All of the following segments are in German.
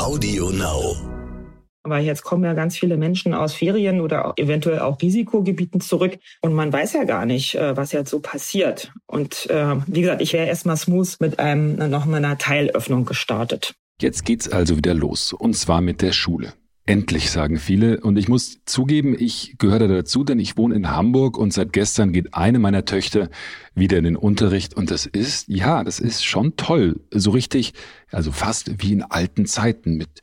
Audio Now. Aber jetzt kommen ja ganz viele Menschen aus Ferien oder eventuell auch Risikogebieten zurück und man weiß ja gar nicht, äh, was jetzt so passiert. Und äh, wie gesagt, ich wäre erstmal smooth mit einem noch einer Teilöffnung gestartet. Jetzt geht's also wieder los und zwar mit der Schule. Endlich, sagen viele. Und ich muss zugeben, ich gehöre dazu, denn ich wohne in Hamburg und seit gestern geht eine meiner Töchter wieder in den Unterricht. Und das ist, ja, das ist schon toll. So richtig, also fast wie in alten Zeiten mit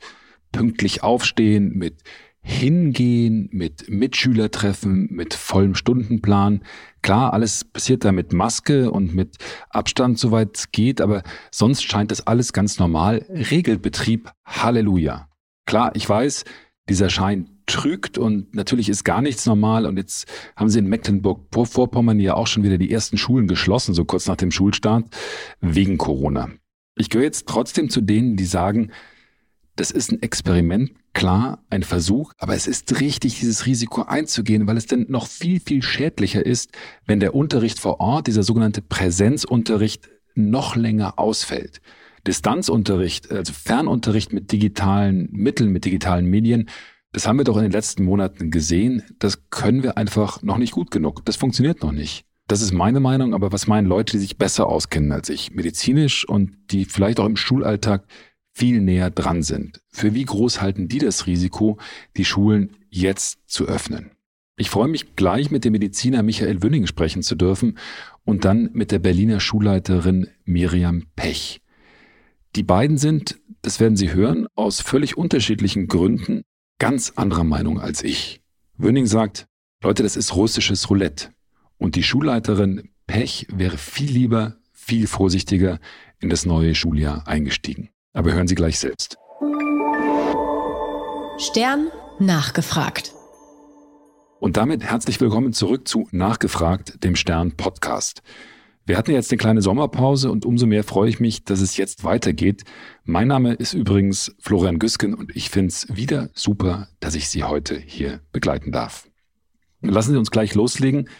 pünktlich aufstehen, mit hingehen, mit Mitschülertreffen, mit vollem Stundenplan. Klar, alles passiert da mit Maske und mit Abstand, soweit es geht, aber sonst scheint das alles ganz normal. Regelbetrieb, Halleluja. Klar, ich weiß, dieser Schein trügt und natürlich ist gar nichts normal und jetzt haben sie in Mecklenburg-Vorpommern ja auch schon wieder die ersten Schulen geschlossen, so kurz nach dem Schulstart, wegen Corona. Ich gehöre jetzt trotzdem zu denen, die sagen, das ist ein Experiment, klar, ein Versuch, aber es ist richtig, dieses Risiko einzugehen, weil es denn noch viel, viel schädlicher ist, wenn der Unterricht vor Ort, dieser sogenannte Präsenzunterricht, noch länger ausfällt. Distanzunterricht, also Fernunterricht mit digitalen Mitteln, mit digitalen Medien, das haben wir doch in den letzten Monaten gesehen, das können wir einfach noch nicht gut genug. Das funktioniert noch nicht. Das ist meine Meinung, aber was meinen Leute, die sich besser auskennen als ich, medizinisch und die vielleicht auch im Schulalltag viel näher dran sind? Für wie groß halten die das Risiko, die Schulen jetzt zu öffnen? Ich freue mich gleich mit dem Mediziner Michael Wünning sprechen zu dürfen und dann mit der Berliner Schulleiterin Miriam Pech. Die beiden sind, das werden Sie hören, aus völlig unterschiedlichen Gründen ganz anderer Meinung als ich. Wöning sagt, Leute, das ist russisches Roulette. Und die Schulleiterin Pech wäre viel lieber, viel vorsichtiger in das neue Schuljahr eingestiegen. Aber hören Sie gleich selbst. Stern nachgefragt. Und damit herzlich willkommen zurück zu Nachgefragt, dem Stern Podcast. Wir hatten jetzt eine kleine Sommerpause und umso mehr freue ich mich, dass es jetzt weitergeht. Mein Name ist übrigens Florian Güsken und ich finde es wieder super, dass ich Sie heute hier begleiten darf. Lassen Sie uns gleich loslegen.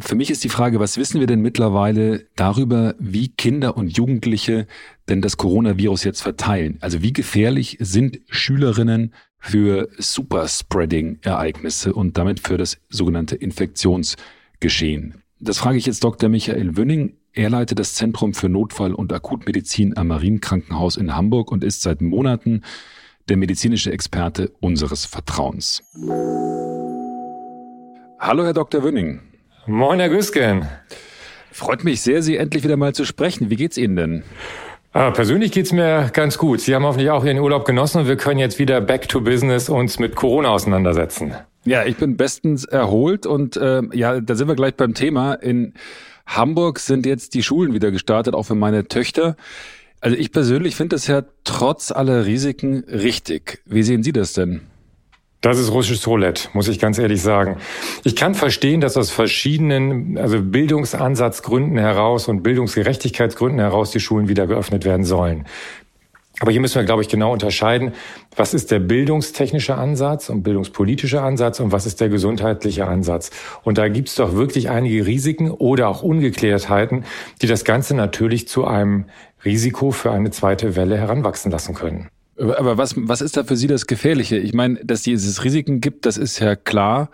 Für mich ist die Frage, was wissen wir denn mittlerweile darüber, wie Kinder und Jugendliche denn das Coronavirus jetzt verteilen? Also wie gefährlich sind Schülerinnen für Superspreading-Ereignisse und damit für das sogenannte Infektionsgeschehen? Das frage ich jetzt Dr. Michael Wünning. Er leitet das Zentrum für Notfall- und Akutmedizin am Marienkrankenhaus in Hamburg und ist seit Monaten der medizinische Experte unseres Vertrauens. Hallo, Herr Dr. Wünning. Moin, Herr Güsken. Freut mich sehr, Sie endlich wieder mal zu sprechen. Wie geht's Ihnen denn? Ah, persönlich geht's mir ganz gut. Sie haben hoffentlich auch Ihren Urlaub genossen und wir können jetzt wieder back to business uns mit Corona auseinandersetzen. Ja, ich bin bestens erholt und äh, ja, da sind wir gleich beim Thema. In Hamburg sind jetzt die Schulen wieder gestartet, auch für meine Töchter. Also ich persönlich finde das ja trotz aller Risiken richtig. Wie sehen Sie das denn? Das ist russisches Roulette, muss ich ganz ehrlich sagen. Ich kann verstehen, dass aus verschiedenen, also Bildungsansatzgründen heraus und Bildungsgerechtigkeitsgründen heraus die Schulen wieder geöffnet werden sollen. Aber hier müssen wir, glaube ich, genau unterscheiden, was ist der bildungstechnische Ansatz und bildungspolitische Ansatz und was ist der gesundheitliche Ansatz. Und da gibt es doch wirklich einige Risiken oder auch Ungeklärtheiten, die das Ganze natürlich zu einem Risiko für eine zweite Welle heranwachsen lassen können. Aber was, was ist da für Sie das Gefährliche? Ich meine, dass es Risiken gibt, das ist ja klar.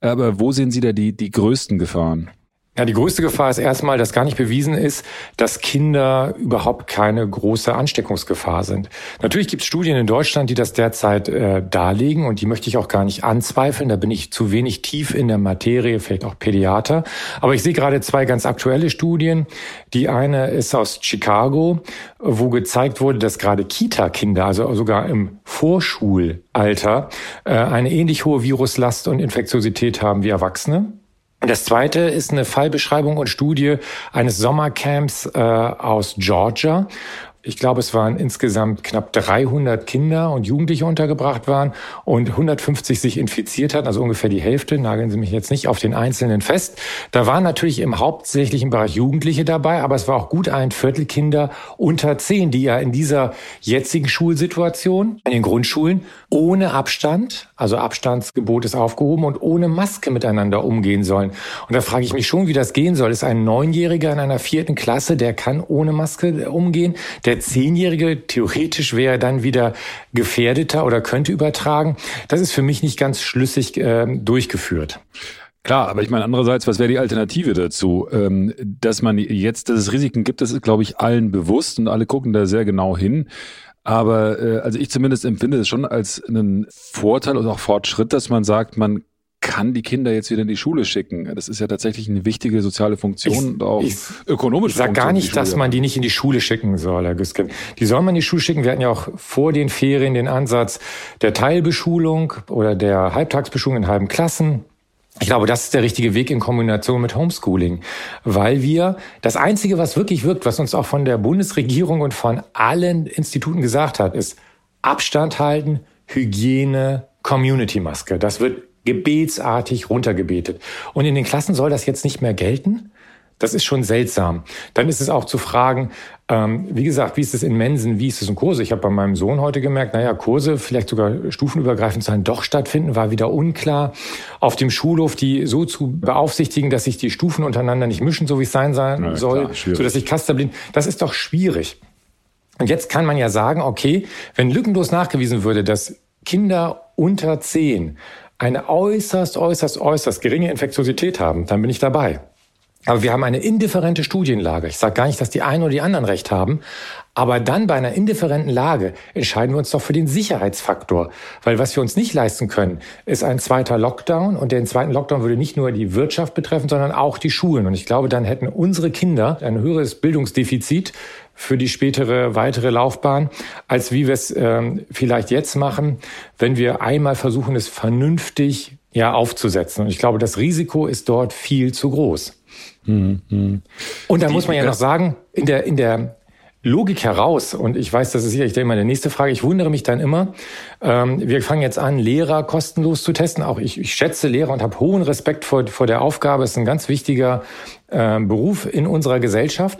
Aber wo sehen Sie da die, die größten Gefahren? Ja, die größte Gefahr ist erstmal, dass gar nicht bewiesen ist, dass Kinder überhaupt keine große Ansteckungsgefahr sind. Natürlich gibt es Studien in Deutschland, die das derzeit äh, darlegen und die möchte ich auch gar nicht anzweifeln. Da bin ich zu wenig tief in der Materie, vielleicht auch Pädiater. Aber ich sehe gerade zwei ganz aktuelle Studien. Die eine ist aus Chicago, wo gezeigt wurde, dass gerade Kita-Kinder, also sogar im Vorschulalter, äh, eine ähnlich hohe Viruslast und Infektiosität haben wie Erwachsene. Das zweite ist eine Fallbeschreibung und Studie eines Sommercamps äh, aus Georgia, ich glaube, es waren insgesamt knapp 300 Kinder und Jugendliche untergebracht waren und 150 sich infiziert hatten, also ungefähr die Hälfte. Nageln Sie mich jetzt nicht auf den Einzelnen fest. Da waren natürlich im hauptsächlichen Bereich Jugendliche dabei, aber es war auch gut ein Viertel Kinder unter zehn, die ja in dieser jetzigen Schulsituation in den Grundschulen ohne Abstand, also Abstandsgebot ist aufgehoben und ohne Maske miteinander umgehen sollen. Und da frage ich mich schon, wie das gehen soll. Ist ein Neunjähriger in einer vierten Klasse, der kann ohne Maske umgehen, der der Zehnjährige theoretisch wäre dann wieder gefährdeter oder könnte übertragen. Das ist für mich nicht ganz schlüssig äh, durchgeführt. Klar, aber ich meine andererseits, was wäre die Alternative dazu? Ähm, dass man jetzt, dass es Risiken gibt, das ist, glaube ich, allen bewusst und alle gucken da sehr genau hin. Aber äh, also ich zumindest empfinde es schon als einen Vorteil und auch Fortschritt, dass man sagt, man kann die Kinder jetzt wieder in die Schule schicken. Das ist ja tatsächlich eine wichtige soziale Funktion ich, und auch ich, ökonomische Ich sage gar nicht, dass man die nicht in die Schule schicken soll, Herr Güsken. Die soll man in die Schule schicken. Wir hatten ja auch vor den Ferien den Ansatz der Teilbeschulung oder der Halbtagsbeschulung in halben Klassen. Ich glaube, das ist der richtige Weg in Kombination mit Homeschooling, weil wir das Einzige, was wirklich wirkt, was uns auch von der Bundesregierung und von allen Instituten gesagt hat, ist Abstand halten, Hygiene, Community-Maske. Das wird gebetsartig runtergebetet. Und in den Klassen soll das jetzt nicht mehr gelten? Das ist schon seltsam. Dann ist es auch zu fragen, ähm, wie gesagt, wie ist es in Mensen, wie ist es in Kurse? Ich habe bei meinem Sohn heute gemerkt, naja, Kurse, vielleicht sogar stufenübergreifend sollen doch stattfinden, war wieder unklar. Auf dem Schulhof die so zu beaufsichtigen, dass sich die Stufen untereinander nicht mischen, so wie es sein soll, klar, so dass ich Kasterblind, das ist doch schwierig. Und jetzt kann man ja sagen, okay, wenn lückenlos nachgewiesen würde, dass Kinder unter zehn eine äußerst, äußerst, äußerst geringe Infektiosität haben, dann bin ich dabei. Aber wir haben eine indifferente Studienlage. Ich sage gar nicht, dass die einen oder die anderen recht haben. Aber dann bei einer indifferenten Lage entscheiden wir uns doch für den Sicherheitsfaktor. Weil was wir uns nicht leisten können, ist ein zweiter Lockdown. Und den zweiten Lockdown würde nicht nur die Wirtschaft betreffen, sondern auch die Schulen. Und ich glaube, dann hätten unsere Kinder ein höheres Bildungsdefizit für die spätere weitere Laufbahn, als wie wir es ähm, vielleicht jetzt machen, wenn wir einmal versuchen, es vernünftig ja aufzusetzen. Und ich glaube, das Risiko ist dort viel zu groß. Mhm. Und da muss man ja noch sagen, in der, in der Logik heraus, und ich weiß, das ist sicherlich immer eine nächste Frage, ich wundere mich dann immer, ähm, wir fangen jetzt an, Lehrer kostenlos zu testen. Auch ich, ich schätze Lehrer und habe hohen Respekt vor, vor der Aufgabe. Es ist ein ganz wichtiger äh, Beruf in unserer Gesellschaft.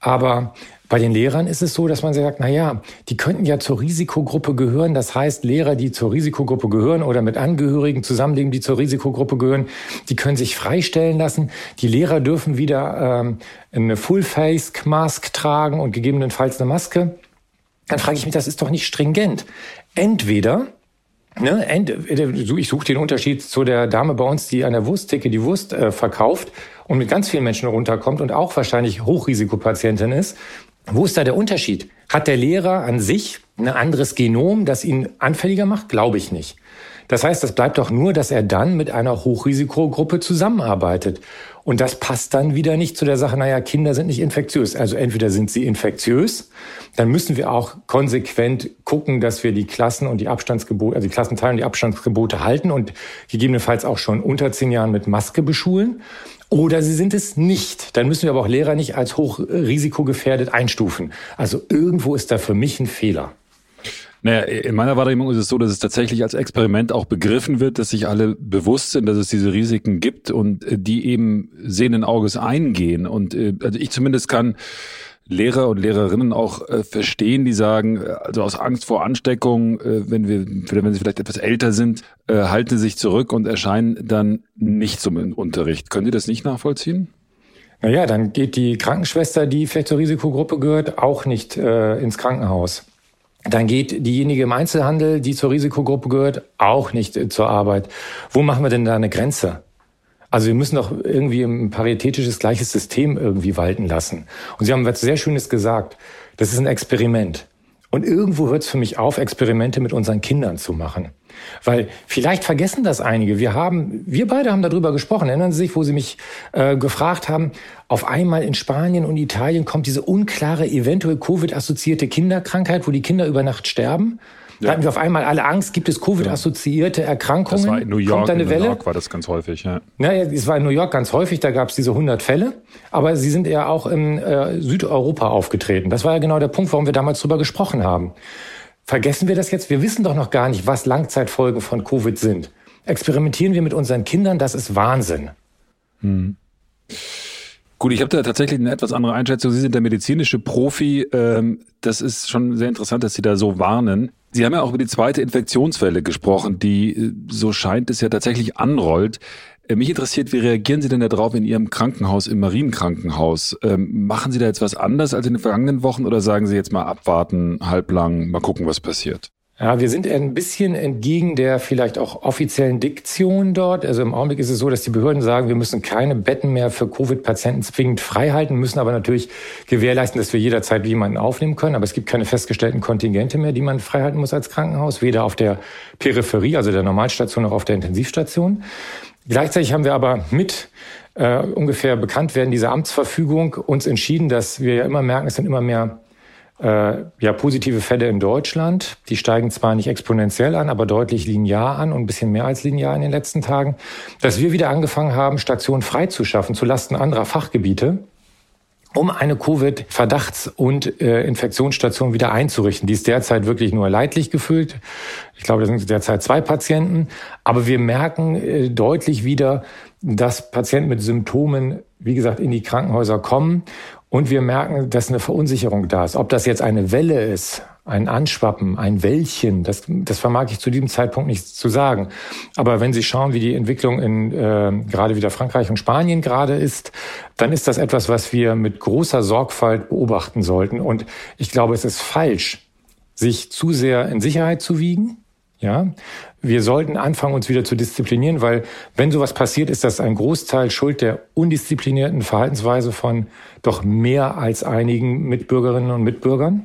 Aber bei den Lehrern ist es so, dass man sagt, na ja, die könnten ja zur Risikogruppe gehören. Das heißt, Lehrer, die zur Risikogruppe gehören oder mit Angehörigen zusammenleben, die zur Risikogruppe gehören, die können sich freistellen lassen. Die Lehrer dürfen wieder ähm, eine Full-Face-Mask tragen und gegebenenfalls eine Maske. Dann frage ich mich, das ist doch nicht stringent. Entweder Ne, ich suche den Unterschied zu der Dame bei uns, die an der Wursttheke die Wurst äh, verkauft und mit ganz vielen Menschen runterkommt und auch wahrscheinlich Hochrisikopatientin ist. Wo ist da der Unterschied? Hat der Lehrer an sich ein anderes Genom, das ihn anfälliger macht? Glaube ich nicht. Das heißt, das bleibt doch nur, dass er dann mit einer Hochrisikogruppe zusammenarbeitet. Und das passt dann wieder nicht zu der Sache, naja, Kinder sind nicht infektiös. Also entweder sind sie infektiös, dann müssen wir auch konsequent gucken, dass wir die Klassen und die Abstandsgebote, also die Klassenteilen und die Abstandsgebote halten und gegebenenfalls auch schon unter zehn Jahren mit Maske beschulen. Oder sie sind es nicht. Dann müssen wir aber auch Lehrer nicht als hochrisikogefährdet einstufen. Also irgendwo ist da für mich ein Fehler. Naja, in meiner Wahrnehmung ist es so, dass es tatsächlich als Experiment auch begriffen wird, dass sich alle bewusst sind, dass es diese Risiken gibt und äh, die eben sehenden Auges eingehen. Und äh, also ich zumindest kann Lehrer und Lehrerinnen auch äh, verstehen, die sagen, also aus Angst vor Ansteckung, äh, wenn wir, wenn sie vielleicht etwas älter sind, äh, halten sie sich zurück und erscheinen dann nicht zum Unterricht. Können Sie das nicht nachvollziehen? Naja, dann geht die Krankenschwester, die vielleicht zur Risikogruppe gehört, auch nicht äh, ins Krankenhaus. Dann geht diejenige im Einzelhandel, die zur Risikogruppe gehört, auch nicht äh, zur Arbeit. Wo machen wir denn da eine Grenze? Also wir müssen doch irgendwie ein paritätisches gleiches System irgendwie walten lassen. Und Sie haben was sehr Schönes gesagt. Das ist ein Experiment. Und irgendwo hört es für mich auf, Experimente mit unseren Kindern zu machen. Weil vielleicht vergessen das einige. Wir haben, wir beide haben darüber gesprochen. Erinnern Sie sich, wo Sie mich äh, gefragt haben, auf einmal in Spanien und Italien kommt diese unklare, eventuell Covid-assoziierte Kinderkrankheit, wo die Kinder über Nacht sterben. Da hatten wir auf einmal alle Angst, gibt es Covid-assoziierte Erkrankungen? Das war in New York, Kommt eine in New Welle? York war das ganz häufig, ja. Naja, es war in New York ganz häufig, da gab es diese 100 Fälle, aber sie sind ja auch in äh, Südeuropa aufgetreten. Das war ja genau der Punkt, warum wir damals drüber gesprochen haben. Vergessen wir das jetzt? Wir wissen doch noch gar nicht, was Langzeitfolgen von Covid sind. Experimentieren wir mit unseren Kindern, das ist Wahnsinn. Hm. Gut, ich habe da tatsächlich eine etwas andere Einschätzung. Sie sind der medizinische Profi. Ähm, das ist schon sehr interessant, dass Sie da so warnen. Sie haben ja auch über die zweite Infektionswelle gesprochen, die, äh, so scheint es ja tatsächlich anrollt. Äh, mich interessiert, wie reagieren Sie denn darauf in Ihrem Krankenhaus, im Marienkrankenhaus? Ähm, machen Sie da jetzt was anders als in den vergangenen Wochen oder sagen Sie jetzt mal abwarten, halblang, mal gucken, was passiert? Ja, wir sind ein bisschen entgegen der vielleicht auch offiziellen Diktion dort. Also im Augenblick ist es so, dass die Behörden sagen, wir müssen keine Betten mehr für Covid-Patienten zwingend frei halten, müssen aber natürlich gewährleisten, dass wir jederzeit jemanden aufnehmen können. Aber es gibt keine festgestellten Kontingente mehr, die man frei halten muss als Krankenhaus, weder auf der Peripherie, also der Normalstation, noch auf der Intensivstation. Gleichzeitig haben wir aber mit äh, ungefähr bekannt werden dieser Amtsverfügung uns entschieden, dass wir ja immer merken, es sind immer mehr äh, ja, positive Fälle in Deutschland. Die steigen zwar nicht exponentiell an, aber deutlich linear an und ein bisschen mehr als linear in den letzten Tagen. Dass wir wieder angefangen haben, Stationen freizuschaffen zulasten anderer Fachgebiete um eine Covid-Verdachts- und äh, Infektionsstation wieder einzurichten. Die ist derzeit wirklich nur leidlich gefüllt. Ich glaube, das sind derzeit zwei Patienten. Aber wir merken äh, deutlich wieder, dass Patienten mit Symptomen, wie gesagt, in die Krankenhäuser kommen und wir merken, dass eine Verunsicherung da ist. Ob das jetzt eine Welle ist, ein Anschwappen, ein Wellchen, das, das vermag ich zu diesem Zeitpunkt nicht zu sagen. Aber wenn Sie schauen, wie die Entwicklung in äh, gerade wieder Frankreich und Spanien gerade ist, dann ist das etwas, was wir mit großer Sorgfalt beobachten sollten. Und ich glaube, es ist falsch, sich zu sehr in Sicherheit zu wiegen. Ja, wir sollten anfangen, uns wieder zu disziplinieren, weil wenn sowas passiert, ist das ein Großteil Schuld der undisziplinierten Verhaltensweise von doch mehr als einigen Mitbürgerinnen und Mitbürgern.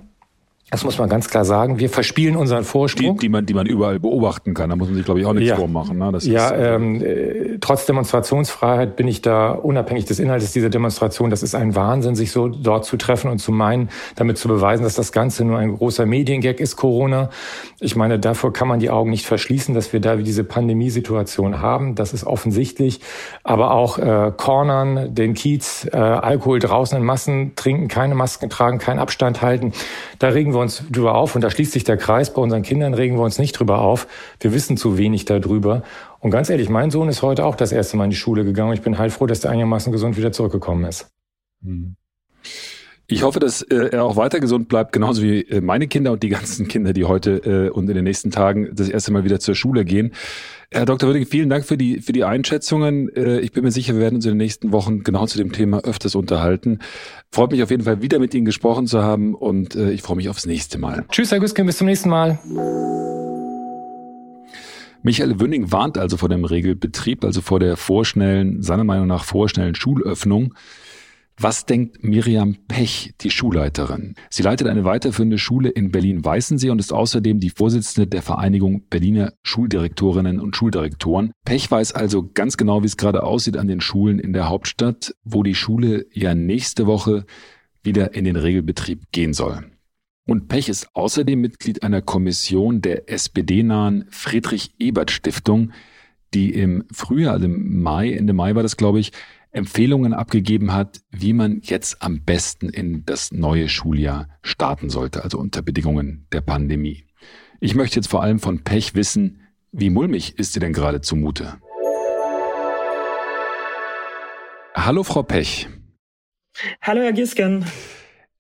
Das muss man ganz klar sagen. Wir verspielen unseren Vorsprung. Die, die, man, die man überall beobachten kann. Da muss man sich, glaube ich, auch nichts ja. vormachen. Ne? Das ja, ist, äh, ähm, äh, trotz Demonstrationsfreiheit bin ich da unabhängig des Inhalts dieser Demonstration. Das ist ein Wahnsinn, sich so dort zu treffen und zu meinen, damit zu beweisen, dass das Ganze nur ein großer Mediengag ist, Corona. Ich meine, davor kann man die Augen nicht verschließen, dass wir da diese Pandemiesituation haben. Das ist offensichtlich. Aber auch äh, Cornern, den Kiez, äh, Alkohol draußen in Massen trinken, keine Masken tragen, keinen Abstand halten. Da regen wir uns drüber auf und da schließt sich der Kreis. Bei unseren Kindern regen wir uns nicht drüber auf. Wir wissen zu wenig darüber. Und ganz ehrlich, mein Sohn ist heute auch das erste Mal in die Schule gegangen. Ich bin heilfroh, dass der einigermaßen gesund wieder zurückgekommen ist. Hm. Ich hoffe, dass äh, er auch weiter gesund bleibt, genauso wie äh, meine Kinder und die ganzen Kinder, die heute äh, und in den nächsten Tagen das erste Mal wieder zur Schule gehen. Herr Dr. Würdig, vielen Dank für die, für die Einschätzungen. Ich bin mir sicher, wir werden uns in den nächsten Wochen genau zu dem Thema öfters unterhalten. Freut mich auf jeden Fall wieder mit Ihnen gesprochen zu haben und ich freue mich aufs nächste Mal. Tschüss, Herr Güsken, bis zum nächsten Mal. Michael Wünning warnt also vor dem Regelbetrieb, also vor der vorschnellen, seiner Meinung nach vorschnellen Schulöffnung. Was denkt Miriam Pech, die Schulleiterin? Sie leitet eine weiterführende Schule in Berlin-Weißensee und ist außerdem die Vorsitzende der Vereinigung Berliner Schuldirektorinnen und Schuldirektoren. Pech weiß also ganz genau, wie es gerade aussieht an den Schulen in der Hauptstadt, wo die Schule ja nächste Woche wieder in den Regelbetrieb gehen soll. Und Pech ist außerdem Mitglied einer Kommission der SPD-nahen Friedrich-Ebert-Stiftung, die im Frühjahr, also im Mai, Ende Mai war das, glaube ich, Empfehlungen abgegeben hat, wie man jetzt am besten in das neue Schuljahr starten sollte, also unter Bedingungen der Pandemie. Ich möchte jetzt vor allem von Pech wissen, wie mulmig ist dir denn gerade zumute? Hallo, Frau Pech. Hallo, Herr Gisken.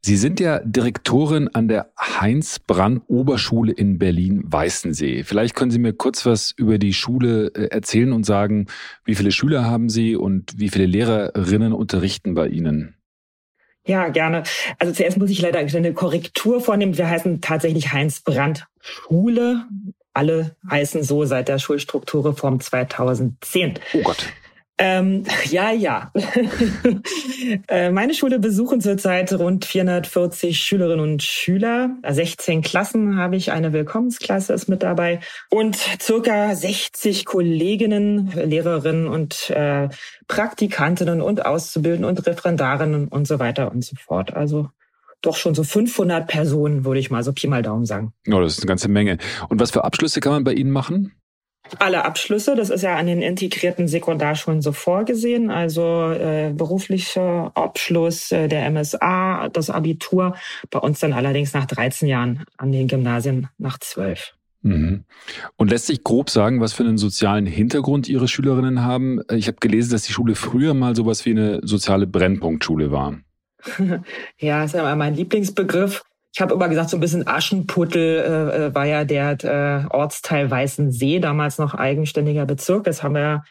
Sie sind ja Direktorin an der Heinz-Brandt-Oberschule in Berlin-Weißensee. Vielleicht können Sie mir kurz was über die Schule äh, erzählen und sagen, wie viele Schüler haben Sie und wie viele Lehrerinnen unterrichten bei Ihnen? Ja, gerne. Also zuerst muss ich leider eine Korrektur vornehmen. Wir heißen tatsächlich Heinz-Brandt-Schule. Alle heißen so seit der Schulstrukturreform 2010. Oh Gott. Ähm, ja, ja. Äh, meine Schule besuchen zurzeit rund 440 Schülerinnen und Schüler. 16 Klassen habe ich, eine Willkommensklasse ist mit dabei und circa 60 Kolleginnen, Lehrerinnen und äh, Praktikantinnen und Auszubildenden und Referendarinnen und so weiter und so fort. Also doch schon so 500 Personen, würde ich mal so Pi mal Daumen sagen. Oh, das ist eine ganze Menge. Und was für Abschlüsse kann man bei Ihnen machen? Alle Abschlüsse. Das ist ja an den integrierten Sekundarschulen so vorgesehen. Also äh, beruflicher Abschluss äh, der MSA, das Abitur. Bei uns dann allerdings nach 13 Jahren, an den Gymnasien nach 12. Mhm. Und lässt sich grob sagen, was für einen sozialen Hintergrund Ihre Schülerinnen haben? Ich habe gelesen, dass die Schule früher mal sowas wie eine soziale Brennpunktschule war. ja, das ist ja mein Lieblingsbegriff. Ich habe immer gesagt, so ein bisschen Aschenputtel äh, äh, war ja der äh, Ortsteil Weißensee, damals noch eigenständiger Bezirk. Das haben wir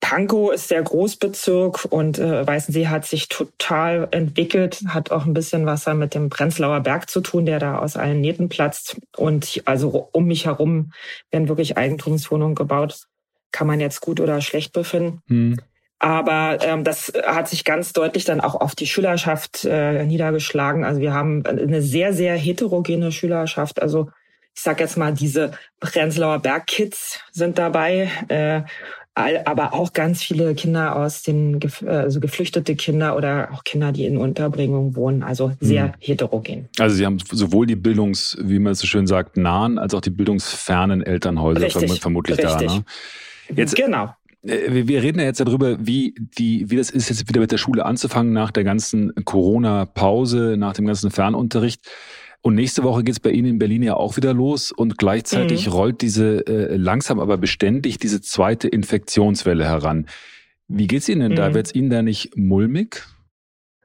Pankow ist der Großbezirk und äh, Weißensee hat sich total entwickelt, hat auch ein bisschen was mit dem Prenzlauer Berg zu tun, der da aus allen Nähten platzt. Und also um mich herum werden wirklich Eigentumswohnungen gebaut. Kann man jetzt gut oder schlecht befinden. Hm. Aber ähm, das hat sich ganz deutlich dann auch auf die Schülerschaft äh, niedergeschlagen. Also wir haben eine sehr, sehr heterogene Schülerschaft. Also ich sag jetzt mal, diese Prenzlauer Bergkids sind dabei, äh, aber auch ganz viele Kinder aus den, also geflüchtete Kinder oder auch Kinder, die in Unterbringung wohnen. Also sehr mhm. heterogen. Also Sie haben sowohl die Bildungs, wie man es so schön sagt, nahen, als auch die bildungsfernen Elternhäuser Richtig. vermutlich Richtig. da. Ne? Jetzt, genau. Äh, wir reden ja jetzt darüber, wie die, wie das ist, jetzt wieder mit der Schule anzufangen nach der ganzen Corona-Pause, nach dem ganzen Fernunterricht. Und nächste Woche geht es bei Ihnen in Berlin ja auch wieder los und gleichzeitig mhm. rollt diese äh, langsam aber beständig diese zweite Infektionswelle heran. Wie geht's Ihnen denn mhm. da? Wird's Ihnen da nicht mulmig?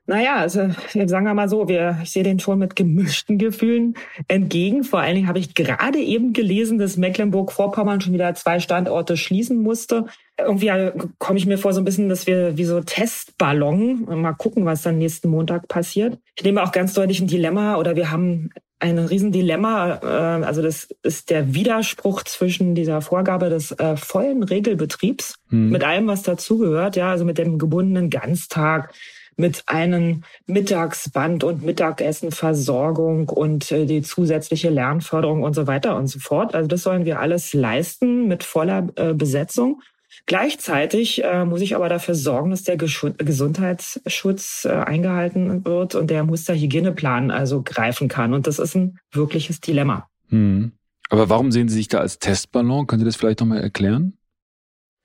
Naja, also sagen wir mal so, wir, ich sehe den schon mit gemischten Gefühlen entgegen. Vor allen Dingen habe ich gerade eben gelesen, dass Mecklenburg-Vorpommern schon wieder zwei Standorte schließen musste. Irgendwie komme ich mir vor so ein bisschen, dass wir wie so Testballon mal gucken, was dann nächsten Montag passiert. Ich nehme auch ganz deutlich ein Dilemma oder wir haben ein Riesendilemma. Äh, also das ist der Widerspruch zwischen dieser Vorgabe des äh, vollen Regelbetriebs hm. mit allem, was dazugehört, ja, also mit dem gebundenen Ganztag mit einem Mittagsband und Mittagessenversorgung und äh, die zusätzliche Lernförderung und so weiter und so fort. Also das sollen wir alles leisten mit voller äh, Besetzung. Gleichzeitig äh, muss ich aber dafür sorgen, dass der Gesch Gesundheitsschutz äh, eingehalten wird und der Musterhygieneplan also greifen kann. Und das ist ein wirkliches Dilemma. Hm. Aber warum sehen Sie sich da als Testballon? Können Sie das vielleicht nochmal erklären?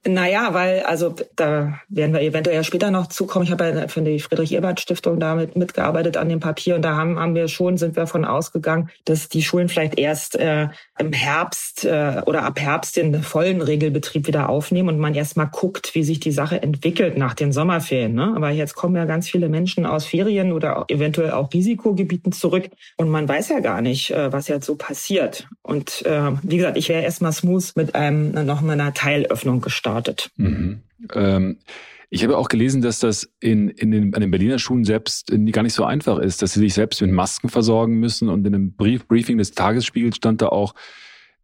Naja, weil, also da werden wir eventuell später noch zukommen. Ich habe ja für die Friedrich-Ebert-Stiftung damit mitgearbeitet an dem Papier und da haben, haben wir schon, sind wir davon ausgegangen, dass die Schulen vielleicht erst äh, im Herbst äh, oder ab Herbst den vollen Regelbetrieb wieder aufnehmen und man erst mal guckt, wie sich die Sache entwickelt nach den Sommerferien. Ne? Aber jetzt kommen ja ganz viele Menschen aus Ferien oder eventuell auch Risikogebieten zurück und man weiß ja gar nicht, äh, was jetzt so passiert. Und äh, wie gesagt, ich wäre erst mal smooth mit einem noch mal einer Teilöffnung gestartet gestartet. Mhm. Ähm, ich habe auch gelesen, dass das in, in den, an den Berliner Schulen selbst gar nicht so einfach ist, dass sie sich selbst mit Masken versorgen müssen. Und in einem Brief, Briefing des Tagesspiegels stand da auch,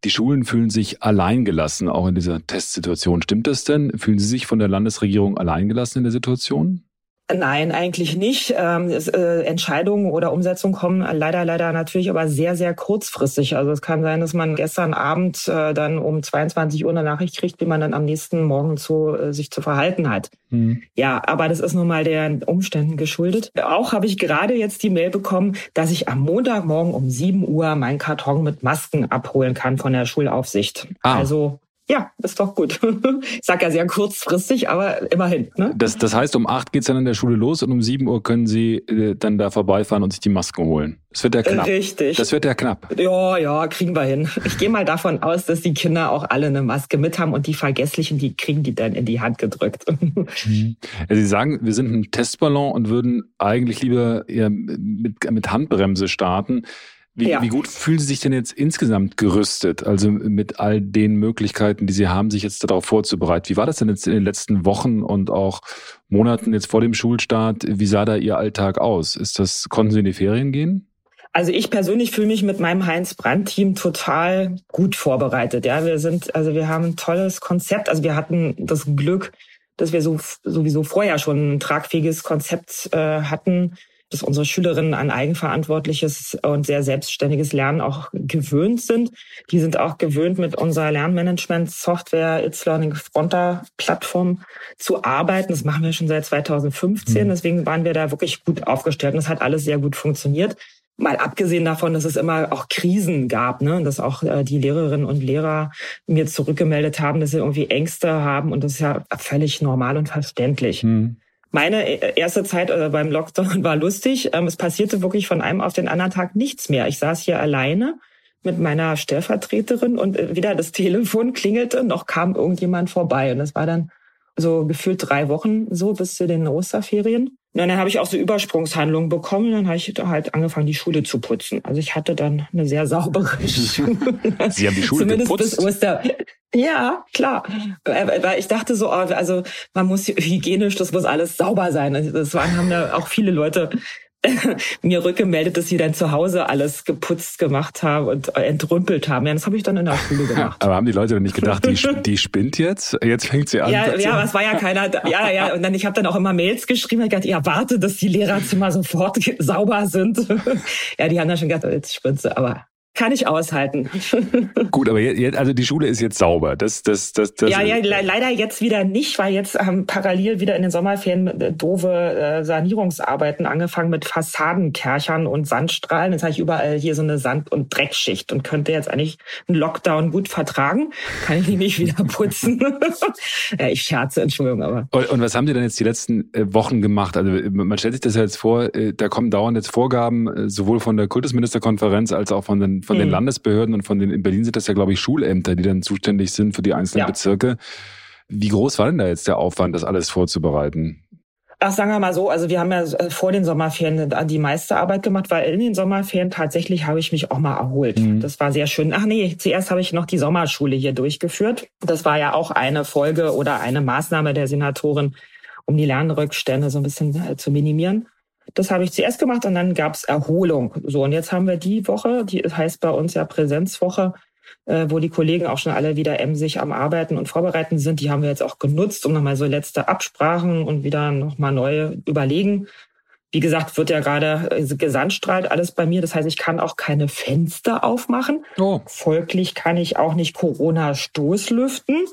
die Schulen fühlen sich alleingelassen, auch in dieser Testsituation. Stimmt das denn? Fühlen Sie sich von der Landesregierung alleingelassen in der Situation? Nein, eigentlich nicht. Ähm, äh, Entscheidungen oder Umsetzungen kommen leider, leider natürlich aber sehr, sehr kurzfristig. Also es kann sein, dass man gestern Abend äh, dann um 22 Uhr eine Nachricht kriegt, wie man dann am nächsten Morgen zu, äh, sich zu verhalten hat. Mhm. Ja, aber das ist nun mal den Umständen geschuldet. Auch habe ich gerade jetzt die Mail bekommen, dass ich am Montagmorgen um 7 Uhr meinen Karton mit Masken abholen kann von der Schulaufsicht. Ah. Also ja, ist doch gut. Ich sag ja sehr kurzfristig, aber immerhin. Ne? Das, das heißt, um acht geht's dann in der Schule los und um sieben Uhr können Sie äh, dann da vorbeifahren und sich die Masken holen. Das wird ja knapp. Richtig. Das wird ja knapp. Ja, ja, kriegen wir hin. Ich gehe mal davon aus, dass die Kinder auch alle eine Maske mit haben und die Vergesslichen, die kriegen die dann in die Hand gedrückt. Mhm. Sie sagen, wir sind ein Testballon und würden eigentlich lieber mit, mit Handbremse starten. Wie, ja. wie, gut fühlen Sie sich denn jetzt insgesamt gerüstet, also mit all den Möglichkeiten, die Sie haben, sich jetzt darauf vorzubereiten? Wie war das denn jetzt in den letzten Wochen und auch Monaten jetzt vor dem Schulstart? Wie sah da Ihr Alltag aus? Ist das, konnten Sie in die Ferien gehen? Also ich persönlich fühle mich mit meinem Heinz-Brandt-Team total gut vorbereitet. Ja, wir sind, also wir haben ein tolles Konzept. Also wir hatten das Glück, dass wir so, sowieso vorher schon ein tragfähiges Konzept äh, hatten dass unsere Schülerinnen an eigenverantwortliches und sehr selbstständiges Lernen auch gewöhnt sind. Die sind auch gewöhnt, mit unserer Lernmanagement-Software It's Learning Fronter Plattform zu arbeiten. Das machen wir schon seit 2015. Mhm. Deswegen waren wir da wirklich gut aufgestellt und es hat alles sehr gut funktioniert. Mal abgesehen davon, dass es immer auch Krisen gab, ne? dass auch äh, die Lehrerinnen und Lehrer mir zurückgemeldet haben, dass sie irgendwie Ängste haben und das ist ja völlig normal und verständlich. Mhm. Meine äh, erste Zeit äh, beim Lockdown war lustig. Ähm, es passierte wirklich von einem auf den anderen Tag nichts mehr. Ich saß hier alleine mit meiner Stellvertreterin und äh, weder das Telefon klingelte, noch kam irgendjemand vorbei. Und das war dann so gefühlt drei Wochen so bis zu den Osterferien. Und dann habe ich auch so Übersprungshandlungen bekommen. Dann habe ich halt angefangen, die Schule zu putzen. Also ich hatte dann eine sehr saubere Schule. Sie haben die Schule Zumindest geputzt? bis Oster. Ja, klar. Weil ich dachte so, oh, also man muss hygienisch, das muss alles sauber sein. Also das waren, haben ja auch viele Leute mir rückgemeldet, dass sie dann zu Hause alles geputzt gemacht haben und entrümpelt haben. Ja, das habe ich dann in der Schule gemacht. Aber haben die Leute nicht gedacht, die, die spinnt jetzt? Jetzt fängt sie an. Ja, ja, es war ja keiner. Ja, ja. Und dann ich habe dann auch immer Mails geschrieben. Ich dachte, ja, warte, dass die Lehrerzimmer sofort sauber sind. ja, die haben dann schon gedacht, oh, jetzt spinnt sie. Aber kann ich aushalten. Gut, aber jetzt, also die Schule ist jetzt sauber. Das, das, das, das ja, ja, le leider jetzt wieder nicht, weil jetzt haben parallel wieder in den Sommerferien äh, doofe äh, Sanierungsarbeiten angefangen mit Fassadenkerchern und Sandstrahlen. Jetzt habe ich überall hier so eine Sand- und Dreckschicht und könnte jetzt eigentlich einen Lockdown gut vertragen. Kann ich nämlich wieder putzen. ja, ich scherze, Entschuldigung, aber. Und, und was haben die denn jetzt die letzten äh, Wochen gemacht? Also man stellt sich das ja jetzt vor, äh, da kommen dauernd jetzt Vorgaben, sowohl von der Kultusministerkonferenz als auch von den von den mhm. Landesbehörden und von den, in Berlin sind das ja, glaube ich, Schulämter, die dann zuständig sind für die einzelnen ja. Bezirke. Wie groß war denn da jetzt der Aufwand, das alles vorzubereiten? Ach, sagen wir mal so, also wir haben ja äh, vor den Sommerferien die meiste Arbeit gemacht, weil in den Sommerferien tatsächlich habe ich mich auch mal erholt. Mhm. Das war sehr schön. Ach nee, zuerst habe ich noch die Sommerschule hier durchgeführt. Das war ja auch eine Folge oder eine Maßnahme der Senatorin, um die Lernrückstände so ein bisschen äh, zu minimieren. Das habe ich zuerst gemacht und dann gab es Erholung. So, und jetzt haben wir die Woche, die heißt bei uns ja Präsenzwoche, äh, wo die Kollegen auch schon alle wieder emsig am Arbeiten und Vorbereiten sind. Die haben wir jetzt auch genutzt, um nochmal so letzte Absprachen und wieder nochmal neu überlegen. Wie gesagt, wird ja gerade äh, gesandstrahlt alles bei mir. Das heißt, ich kann auch keine Fenster aufmachen. Oh. Folglich kann ich auch nicht Corona-Stoßlüften.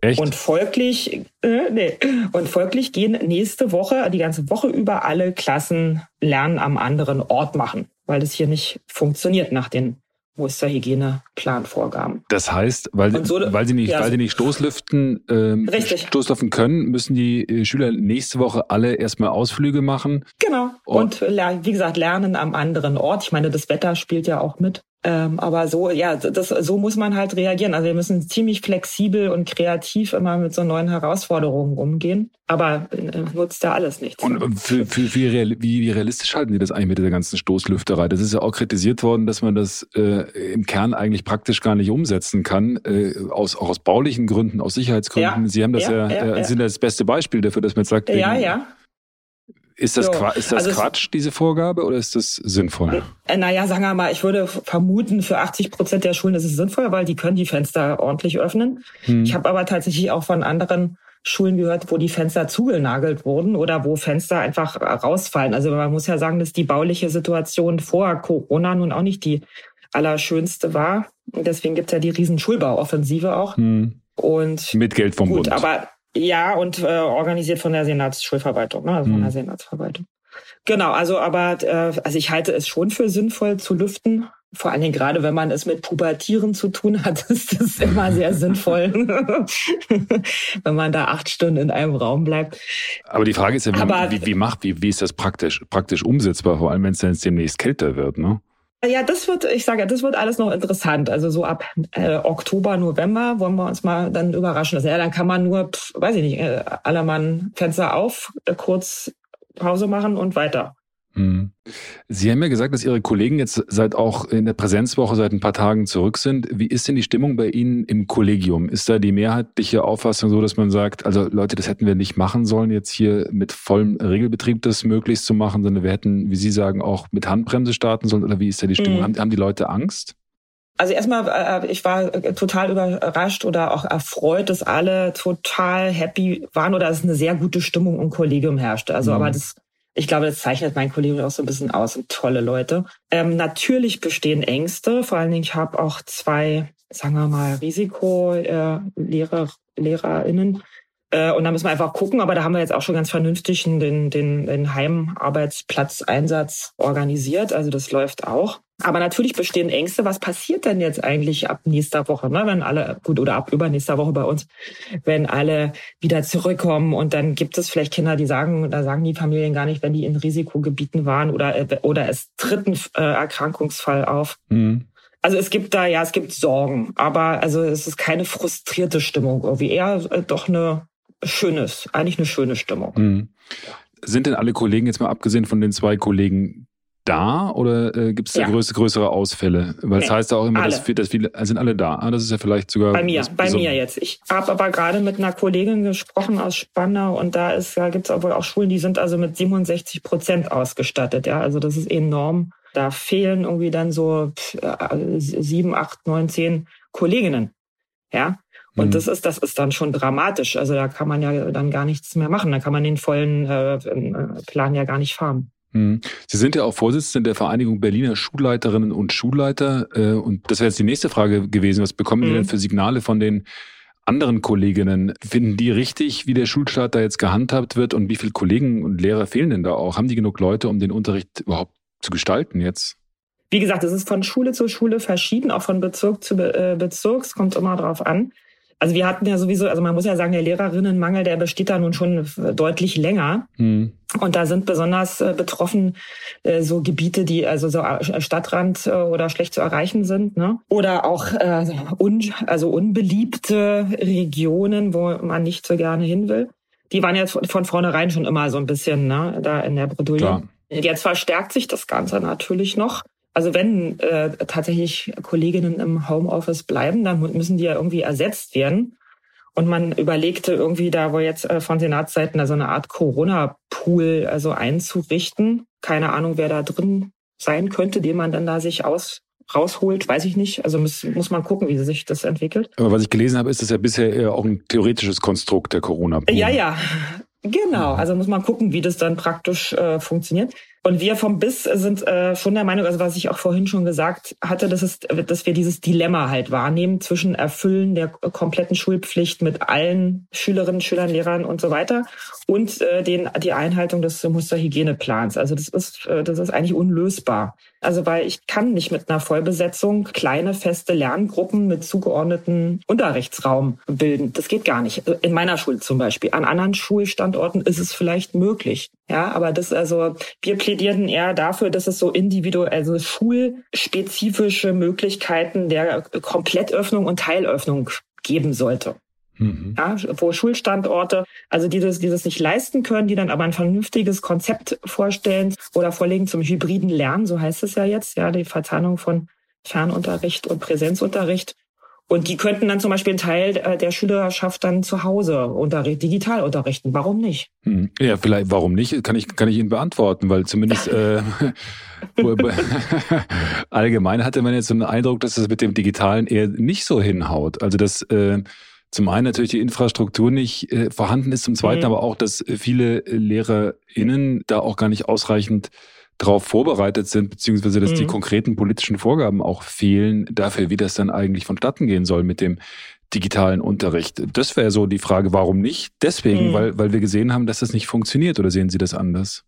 Echt? Und folglich, äh, nee, und folglich gehen nächste Woche, die ganze Woche über alle Klassen Lernen am anderen Ort machen, weil das hier nicht funktioniert nach den Musterhygieneplanvorgaben. Das heißt, weil, so, weil sie nicht, ja, weil sie nicht Stoßlüften, ähm. Stoßlüften können, müssen die äh, Schüler nächste Woche alle erstmal Ausflüge machen. Genau. Und, und wie gesagt, lernen am anderen Ort. Ich meine, das Wetter spielt ja auch mit. Ähm, aber so, ja, das, so muss man halt reagieren. Also wir müssen ziemlich flexibel und kreativ immer mit so neuen Herausforderungen umgehen. Aber äh, nutzt da alles nichts. Und, und für, für, für wie, realistisch halten die das eigentlich mit dieser ganzen Stoßlüfterei? Das ist ja auch kritisiert worden, dass man das äh, im Kern eigentlich praktisch gar nicht umsetzen kann, äh, aus, auch aus baulichen Gründen, aus Sicherheitsgründen. Ja, Sie haben das ja, ja, ja, ja. sind das beste Beispiel dafür, dass man jetzt sagt, ja, ja. Ist das, so, ist das also Quatsch, diese Vorgabe, oder ist das sinnvoll? Äh, naja, sagen wir mal, ich würde vermuten, für 80 Prozent der Schulen ist es sinnvoll, weil die können die Fenster ordentlich öffnen. Hm. Ich habe aber tatsächlich auch von anderen Schulen gehört, wo die Fenster zugenagelt wurden oder wo Fenster einfach rausfallen. Also man muss ja sagen, dass die bauliche Situation vor Corona nun auch nicht die allerschönste war. Deswegen gibt's ja die riesen Schulbauoffensive auch. Hm. Und mit Geld vom gut, Bund. Aber ja, und äh, organisiert von der Senatsschulverwaltung, ne? also von mhm. der Senatsverwaltung. Genau, also aber äh, also ich halte es schon für sinnvoll zu lüften. Vor allen Dingen gerade, wenn man es mit Pubertieren zu tun hat, ist das immer sehr sinnvoll, wenn man da acht Stunden in einem Raum bleibt. Aber die Frage ist ja, wie, aber, wie, wie macht, wie, wie ist das praktisch, praktisch umsetzbar, vor allem wenn es dann demnächst kälter wird, ne? Ja, das wird, ich sage, das wird alles noch interessant. Also so ab äh, Oktober, November wollen wir uns mal dann überraschen lassen. Ja, dann kann man nur, pf, weiß ich nicht, äh, alle Mann Fenster auf, äh, kurz Pause machen und weiter. Hm. Sie haben ja gesagt, dass Ihre Kollegen jetzt seit auch in der Präsenzwoche seit ein paar Tagen zurück sind. Wie ist denn die Stimmung bei Ihnen im Kollegium? Ist da die mehrheitliche Auffassung so, dass man sagt, also Leute, das hätten wir nicht machen sollen, jetzt hier mit vollem Regelbetrieb das möglichst zu machen, sondern wir hätten, wie Sie sagen, auch mit Handbremse starten sollen? Oder wie ist da die Stimmung? Mhm. Haben, haben die Leute Angst? Also erstmal, äh, ich war total überrascht oder auch erfreut, dass alle total happy waren oder dass eine sehr gute Stimmung im Kollegium herrschte. Also, mhm. aber das ich glaube, das zeichnet mein Kollege auch so ein bisschen aus. Sind tolle Leute. Ähm, natürlich bestehen Ängste. Vor allen Dingen, ich habe auch zwei, sagen wir mal, Risikolehrer, äh, LehrerInnen. Äh, und da müssen wir einfach gucken. Aber da haben wir jetzt auch schon ganz vernünftig den, den, den Heimarbeitsplatzeinsatz organisiert. Also das läuft auch. Aber natürlich bestehen Ängste. Was passiert denn jetzt eigentlich ab nächster Woche, ne? wenn alle, gut, oder ab übernächster Woche bei uns, wenn alle wieder zurückkommen und dann gibt es vielleicht Kinder, die sagen, da sagen die Familien gar nicht, wenn die in Risikogebieten waren oder, oder es tritt ein äh, Erkrankungsfall auf. Mhm. Also es gibt da, ja, es gibt Sorgen, aber also es ist keine frustrierte Stimmung irgendwie, eher äh, doch eine schönes, eigentlich eine schöne Stimmung. Mhm. Sind denn alle Kollegen, jetzt mal abgesehen von den zwei Kollegen, da oder äh, gibt es da ja. größere, größere Ausfälle? Weil es nee, das heißt ja auch immer, dass, dass, viele, sind alle da. Ah, das ist ja vielleicht sogar. Bei mir, bei mir jetzt. Ich habe aber gerade mit einer Kollegin gesprochen aus Spandau und da ist, da gibt es wohl auch Schulen, die sind also mit 67 Prozent ausgestattet. Ja, also das ist enorm. Da fehlen irgendwie dann so äh, sieben, acht, neun, zehn Kolleginnen. Ja. Und mhm. das ist, das ist dann schon dramatisch. Also da kann man ja dann gar nichts mehr machen. Da kann man den vollen äh, äh Plan ja gar nicht fahren. Mhm. Sie sind ja auch Vorsitzende der Vereinigung Berliner Schulleiterinnen und Schulleiter. Äh, und das wäre jetzt die nächste Frage gewesen. Was bekommen Sie denn mhm. für Signale von den anderen Kolleginnen? Finden die richtig, wie der Schulstart da jetzt gehandhabt wird? Und wie viele Kollegen und Lehrer fehlen denn da auch? Haben die genug Leute, um den Unterricht überhaupt zu gestalten jetzt? Wie gesagt, es ist von Schule zu Schule verschieden, auch von Bezirk zu äh, Bezirk. Es kommt immer drauf an. Also wir hatten ja sowieso, also man muss ja sagen, der Lehrerinnenmangel, der besteht da nun schon deutlich länger. Mhm. Und da sind besonders äh, betroffen äh, so Gebiete, die also so äh, Stadtrand äh, oder schlecht zu erreichen sind, ne? Oder auch äh, un, also unbeliebte Regionen, wo man nicht so gerne hin will. Die waren jetzt von vornherein schon immer so ein bisschen ne, da in der Bredouille. Klar. Jetzt verstärkt sich das Ganze natürlich noch. Also wenn äh, tatsächlich Kolleginnen im Homeoffice bleiben, dann müssen die ja irgendwie ersetzt werden. Und man überlegte irgendwie da wohl jetzt äh, von Senatsseiten da so eine Art Corona-Pool also einzurichten. Keine Ahnung, wer da drin sein könnte, den man dann da sich aus rausholt, weiß ich nicht. Also muss, muss man gucken, wie sich das entwickelt. Aber was ich gelesen habe, ist das ja bisher auch ein theoretisches Konstrukt der Corona-Pool. Ja, ja, genau. Also muss man gucken, wie das dann praktisch äh, funktioniert. Und wir vom BIS sind äh, schon der Meinung, also was ich auch vorhin schon gesagt hatte, dass, es, dass wir dieses Dilemma halt wahrnehmen zwischen Erfüllen der kompletten Schulpflicht mit allen Schülerinnen, Schülern, Lehrern und so weiter und äh, den, die Einhaltung des Musterhygieneplans. Also das ist, äh, das ist eigentlich unlösbar. Also weil ich kann nicht mit einer Vollbesetzung kleine feste Lerngruppen mit zugeordneten Unterrichtsraum bilden. Das geht gar nicht. In meiner Schule zum Beispiel. An anderen Schulstandorten ist es vielleicht möglich. Ja, aber das also, wir plädierten eher dafür, dass es so individuell, also schulspezifische Möglichkeiten der Komplettöffnung und Teilöffnung geben sollte. Mhm. Ja, wo Schulstandorte, also die das, die das nicht leisten können, die dann aber ein vernünftiges Konzept vorstellen oder vorlegen zum hybriden Lernen, so heißt es ja jetzt, ja, die Verzahnung von Fernunterricht und Präsenzunterricht. Und die könnten dann zum Beispiel einen Teil äh, der Schülerschaft dann zu Hause unterricht, digital unterrichten. Warum nicht? Hm. Ja, vielleicht, warum nicht? Kann ich, kann ich Ihnen beantworten, weil zumindest äh, allgemein hatte man jetzt so einen Eindruck, dass das mit dem Digitalen eher nicht so hinhaut. Also dass äh, zum einen natürlich die Infrastruktur nicht äh, vorhanden ist, zum zweiten mhm. aber auch, dass viele LehrerInnen da auch gar nicht ausreichend darauf vorbereitet sind, beziehungsweise dass mhm. die konkreten politischen Vorgaben auch fehlen dafür, wie das dann eigentlich vonstatten gehen soll mit dem digitalen Unterricht. Das wäre so die Frage, warum nicht? Deswegen, mhm. weil, weil wir gesehen haben, dass das nicht funktioniert oder sehen Sie das anders?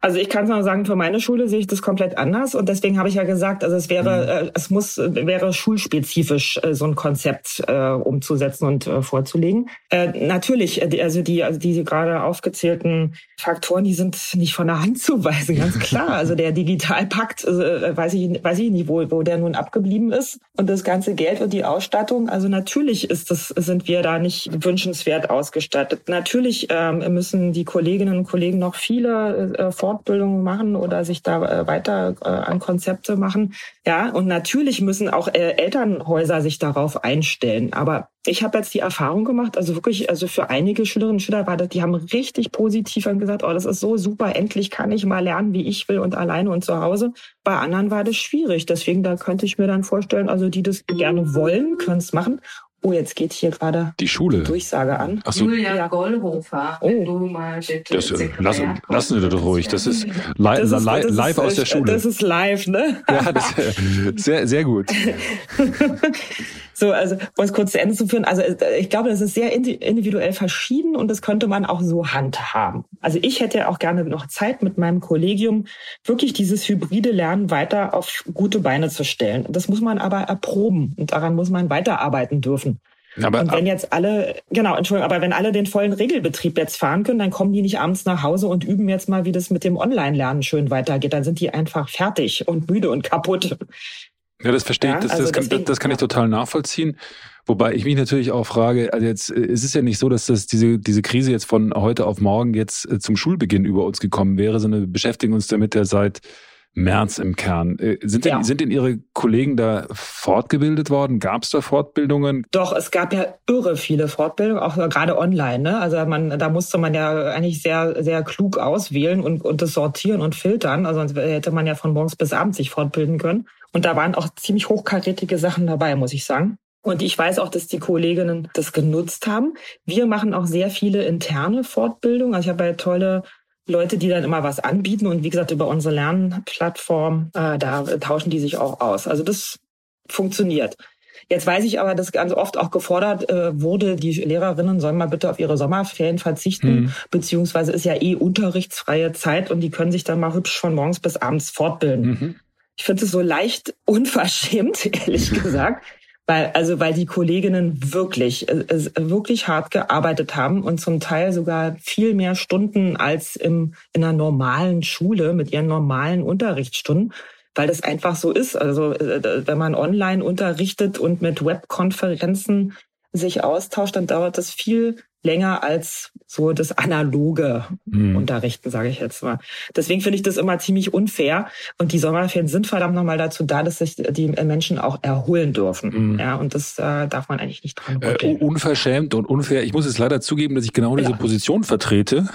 Also ich kann es mal sagen, für meine Schule sehe ich das komplett anders und deswegen habe ich ja gesagt, also es wäre, mhm. äh, es muss, wäre schulspezifisch äh, so ein Konzept äh, umzusetzen und äh, vorzulegen. Äh, natürlich, äh, also die, also diese gerade aufgezählten Faktoren, die sind nicht von der Hand zu weisen, ganz klar. Also der Digitalpakt, äh, weiß ich, weiß ich nicht, wo, wo der nun abgeblieben ist und das ganze Geld und die Ausstattung. Also natürlich ist das, sind wir da nicht wünschenswert ausgestattet. Natürlich ähm, müssen die Kolleginnen und Kollegen noch viele äh, Fortbildungen machen oder sich da äh, weiter äh, an Konzepte machen. Ja, und natürlich müssen auch äh, Elternhäuser sich darauf einstellen. Aber ich habe jetzt die Erfahrung gemacht, also wirklich, also für einige Schülerinnen und Schüler war das, die haben richtig positiv gesagt, oh, das ist so super, endlich kann ich mal lernen, wie ich will und alleine und zu Hause. Bei anderen war das schwierig. Deswegen, da könnte ich mir dann vorstellen, also die das gerne wollen, können es machen. Oh, jetzt geht hier gerade die Schule. Die Durchsage an. Ach so. Julia Gollhofer, oh. du mal bitte. Das, äh, lassen, lassen Sie das ruhig. Das ist, li das ist, li das live ist, aus der Schule. Das ist live, ne? Ja, das, sehr, sehr gut. So, also um es kurz zu Ende zu führen, also äh, ich glaube, das ist sehr individuell verschieden und das könnte man auch so handhaben. Also ich hätte auch gerne noch Zeit mit meinem Kollegium, wirklich dieses hybride Lernen weiter auf gute Beine zu stellen. Das muss man aber erproben und daran muss man weiterarbeiten dürfen. Aber, und wenn jetzt alle, genau, Entschuldigung, aber wenn alle den vollen Regelbetrieb jetzt fahren können, dann kommen die nicht abends nach Hause und üben jetzt mal, wie das mit dem Online-Lernen schön weitergeht. Dann sind die einfach fertig und müde und kaputt. Ja, das verstehe ich. Ja, das, also das, kann, deswegen, das kann ich total nachvollziehen. Wobei ich mich natürlich auch frage, also jetzt äh, es ist ja nicht so, dass das diese, diese Krise jetzt von heute auf morgen jetzt äh, zum Schulbeginn über uns gekommen wäre, sondern wir beschäftigen uns damit ja seit März im Kern. Äh, sind denn, ja. sind denn Ihre Kollegen da fortgebildet worden? Gab es da Fortbildungen? Doch, es gab ja irre viele Fortbildungen, auch gerade online. Ne? Also man, da musste man ja eigentlich sehr, sehr klug auswählen und, und das sortieren und filtern. Also sonst hätte man ja von morgens bis abends sich fortbilden können. Und da waren auch ziemlich hochkarätige Sachen dabei, muss ich sagen. Und ich weiß auch, dass die Kolleginnen das genutzt haben. Wir machen auch sehr viele interne Fortbildungen. Also ich habe ja tolle Leute, die dann immer was anbieten. Und wie gesagt, über unsere Lernplattform, äh, da tauschen die sich auch aus. Also das funktioniert. Jetzt weiß ich aber, dass ganz oft auch gefordert äh, wurde, die Lehrerinnen sollen mal bitte auf ihre Sommerferien verzichten, mhm. beziehungsweise ist ja eh unterrichtsfreie Zeit und die können sich dann mal hübsch von morgens bis abends fortbilden. Mhm. Ich finde es so leicht unverschämt, ehrlich gesagt. Weil, also, weil die Kolleginnen wirklich, äh, wirklich hart gearbeitet haben und zum Teil sogar viel mehr Stunden als im, in einer normalen Schule mit ihren normalen Unterrichtsstunden, weil das einfach so ist. Also, äh, wenn man online unterrichtet und mit Webkonferenzen sich austauscht, dann dauert das viel länger als so das analoge mhm. Unterrichten, sage ich jetzt mal. Deswegen finde ich das immer ziemlich unfair. Und die Sommerferien sind verdammt nochmal dazu da, dass sich die Menschen auch erholen dürfen. Mhm. Ja, und das äh, darf man eigentlich nicht dran äh, Unverschämt und unfair. Ich muss jetzt leider zugeben, dass ich genau diese ja. Position vertrete.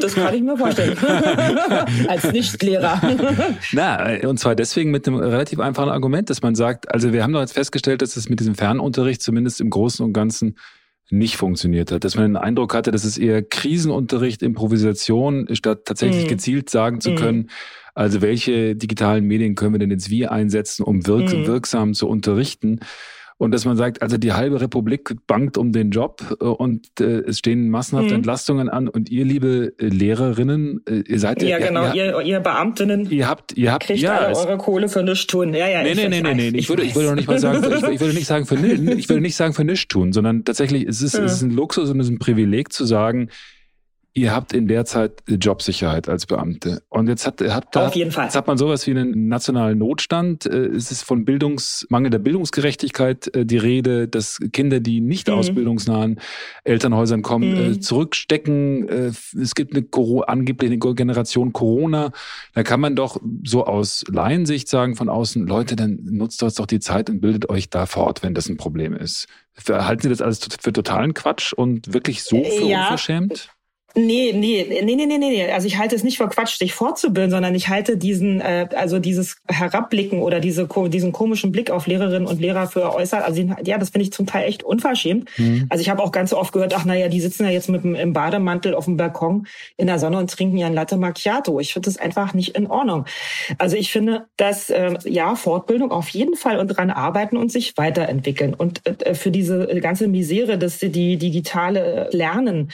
Das kann ich mir vorstellen. Als Nichtlehrer. Na, und zwar deswegen mit einem relativ einfachen Argument, dass man sagt, also wir haben doch jetzt festgestellt, dass es mit diesem Fernunterricht zumindest im Großen und Ganzen nicht funktioniert hat. Dass man den Eindruck hatte, dass es eher Krisenunterricht, Improvisation, statt tatsächlich mhm. gezielt sagen zu mhm. können, also welche digitalen Medien können wir denn jetzt wie einsetzen, um wirk mhm. wirksam zu unterrichten. Und dass man sagt, also die halbe Republik bangt um den Job äh, und äh, es stehen massenhaft mhm. Entlastungen an und ihr, liebe äh, Lehrerinnen, äh, ihr seid ja genau, ihr, ihr, ihr Beamtinnen, ihr habt, ihr habt kriegt ja alle eure Kohle für nichts tun. Ja, ja, nee, nee, nee, nee, nee, ich, würde, ich würde noch nicht mal sagen, ich, ich würde nicht sagen für ich würde nicht sagen für nichts tun, sondern tatsächlich es ist es ist ein Luxus und es ist ein Privileg zu sagen, Ihr habt in der Zeit Jobsicherheit als Beamte. Und jetzt hat, habt Auf jeden Fall. Jetzt hat man sowas wie einen nationalen Notstand. Äh, es ist von Bildungs, Mangel der Bildungsgerechtigkeit äh, die Rede, dass Kinder, die nicht mhm. aus bildungsnahen Elternhäusern kommen, äh, mhm. zurückstecken. Es gibt eine angeblich eine Generation Corona. Da kann man doch so aus Laiensicht sagen von außen, Leute, dann nutzt doch die Zeit und bildet euch da fort, wenn das ein Problem ist. Halten Sie das alles für totalen Quatsch und wirklich so für ja. unverschämt? Nee, nee, nee, nee, nee, nee. Also ich halte es nicht für Quatsch, sich fortzubilden, sondern ich halte diesen, äh, also dieses Herabblicken oder diese, diesen komischen Blick auf Lehrerinnen und Lehrer für äußert. Also ja, das finde ich zum Teil echt unverschämt. Mhm. Also ich habe auch ganz oft gehört, ach naja, die sitzen ja jetzt mit dem im Bademantel auf dem Balkon in der Sonne und trinken ja ein Latte Macchiato. Ich finde das einfach nicht in Ordnung. Also ich finde, dass äh, ja Fortbildung auf jeden Fall und dran arbeiten und sich weiterentwickeln und äh, für diese ganze Misere, dass die digitale Lernen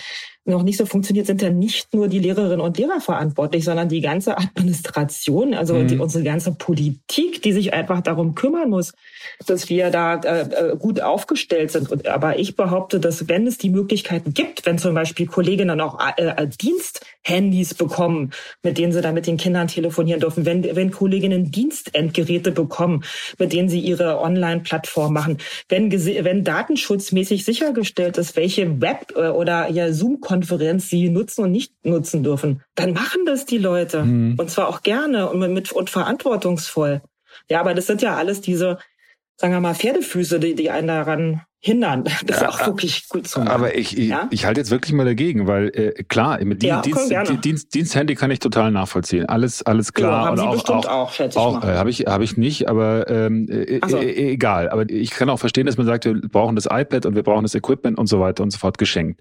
noch nicht so funktioniert, sind ja nicht nur die Lehrerinnen und Lehrer verantwortlich, sondern die ganze Administration, also mhm. die, unsere ganze Politik, die sich einfach darum kümmern muss, dass wir da äh, äh, gut aufgestellt sind. Und, aber ich behaupte, dass wenn es die Möglichkeiten gibt, wenn zum Beispiel Kolleginnen auch äh, Diensthandys bekommen, mit denen sie dann mit den Kindern telefonieren dürfen, wenn, wenn Kolleginnen Dienstendgeräte bekommen, mit denen sie ihre Online-Plattform machen, wenn, wenn datenschutzmäßig sichergestellt ist, welche Web- äh, oder ja Zoom-Konferenz sie nutzen und nicht nutzen dürfen, dann machen das die Leute. Mhm. Und zwar auch gerne und, mit, und verantwortungsvoll. Ja, aber das sind ja alles diese sagen wir mal, Pferdefüße, die, die einen daran hindern, das ja, auch wirklich gut zu machen. Aber ich, ich, ja? ich halte jetzt wirklich mal dagegen, weil äh, klar, mit ja, Dienst, Dienst, Dienst, Diensthandy kann ich total nachvollziehen. Alles, alles klar. Ja, haben Sie auch, bestimmt auch, auch, auch äh, habe ich, hab ich nicht, aber ähm, äh, so. äh, egal. Aber ich kann auch verstehen, dass man sagt, wir brauchen das iPad und wir brauchen das Equipment und so weiter und so fort geschenkt.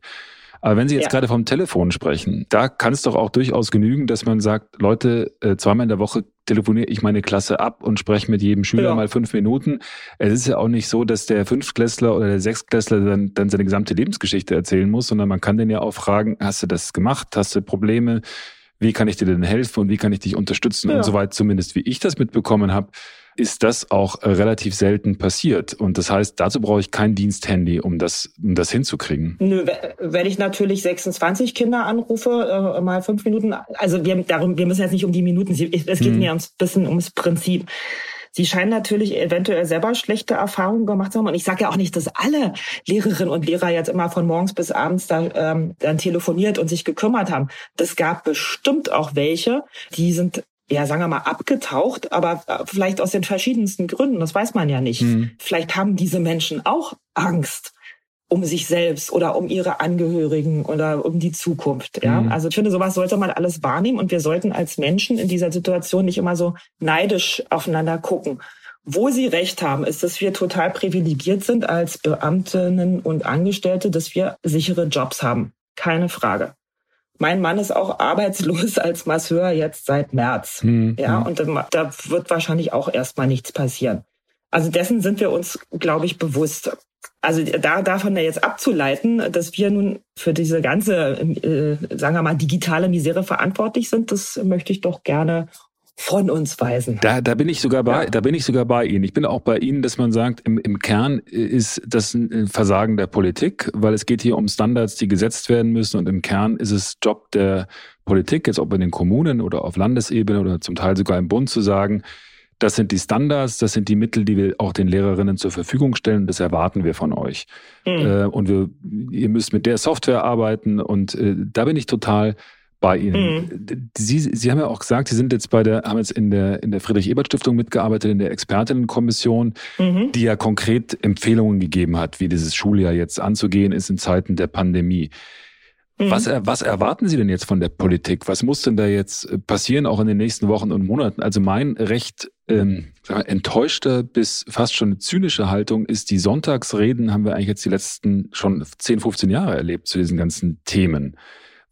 Aber wenn Sie jetzt ja. gerade vom Telefon sprechen, da kann es doch auch durchaus genügen, dass man sagt, Leute, äh, zweimal in der Woche telefoniere ich meine Klasse ab und spreche mit jedem Schüler ja. mal fünf Minuten. Es ist ja auch nicht so, dass der Fünftklässler oder der Sechstklässler dann, dann seine gesamte Lebensgeschichte erzählen muss, sondern man kann den ja auch fragen, hast du das gemacht? Hast du Probleme? Wie kann ich dir denn helfen und wie kann ich dich unterstützen? Ja. Und soweit zumindest, wie ich das mitbekommen habe, ist das auch äh, relativ selten passiert. Und das heißt, dazu brauche ich kein Diensthandy, um das, um das hinzukriegen. Nö, wenn ich natürlich 26 Kinder anrufe, äh, mal fünf Minuten, also wir, darum, wir müssen jetzt nicht um die Minuten, es geht hm. mir ums bisschen ums Prinzip. Sie scheinen natürlich eventuell selber schlechte Erfahrungen gemacht zu haben. Und ich sage ja auch nicht, dass alle Lehrerinnen und Lehrer jetzt immer von morgens bis abends da, ähm, dann telefoniert und sich gekümmert haben. Das gab bestimmt auch welche, die sind ja, sagen wir mal, abgetaucht, aber äh, vielleicht aus den verschiedensten Gründen, das weiß man ja nicht. Mhm. Vielleicht haben diese Menschen auch Angst um sich selbst oder um ihre Angehörigen oder um die Zukunft. Ja, mhm. also ich finde, sowas sollte man alles wahrnehmen und wir sollten als Menschen in dieser Situation nicht immer so neidisch aufeinander gucken. Wo Sie recht haben, ist, dass wir total privilegiert sind als Beamtinnen und Angestellte, dass wir sichere Jobs haben. Keine Frage. Mein Mann ist auch arbeitslos als Masseur jetzt seit März. Mhm. Ja, und da wird wahrscheinlich auch erstmal nichts passieren. Also dessen sind wir uns, glaube ich, bewusst. Also da davon jetzt abzuleiten, dass wir nun für diese ganze, äh, sagen wir mal, digitale Misere verantwortlich sind, das möchte ich doch gerne von uns weisen. Da, da bin ich sogar bei, ja. da bin ich sogar bei Ihnen. Ich bin auch bei Ihnen, dass man sagt, im, im Kern ist das ein Versagen der Politik, weil es geht hier um Standards, die gesetzt werden müssen und im Kern ist es Job der Politik, jetzt ob in den Kommunen oder auf Landesebene oder zum Teil sogar im Bund zu sagen, das sind die Standards, das sind die Mittel, die wir auch den Lehrerinnen zur Verfügung stellen. Das erwarten wir von euch. Mhm. Äh, und wir, ihr müsst mit der Software arbeiten. Und äh, da bin ich total bei Ihnen. Mhm. Sie, Sie haben ja auch gesagt, Sie sind jetzt bei der, haben jetzt in der, in der Friedrich-Ebert-Stiftung mitgearbeitet, in der Expertinnenkommission, mhm. die ja konkret Empfehlungen gegeben hat, wie dieses Schuljahr jetzt anzugehen ist in Zeiten der Pandemie. Mhm. Was, was erwarten Sie denn jetzt von der Politik? Was muss denn da jetzt äh, passieren, auch in den nächsten Wochen und Monaten? Also mein recht ähm, enttäuschte bis fast schon zynische Haltung ist, die Sonntagsreden haben wir eigentlich jetzt die letzten schon 10, 15 Jahre erlebt zu diesen ganzen Themen.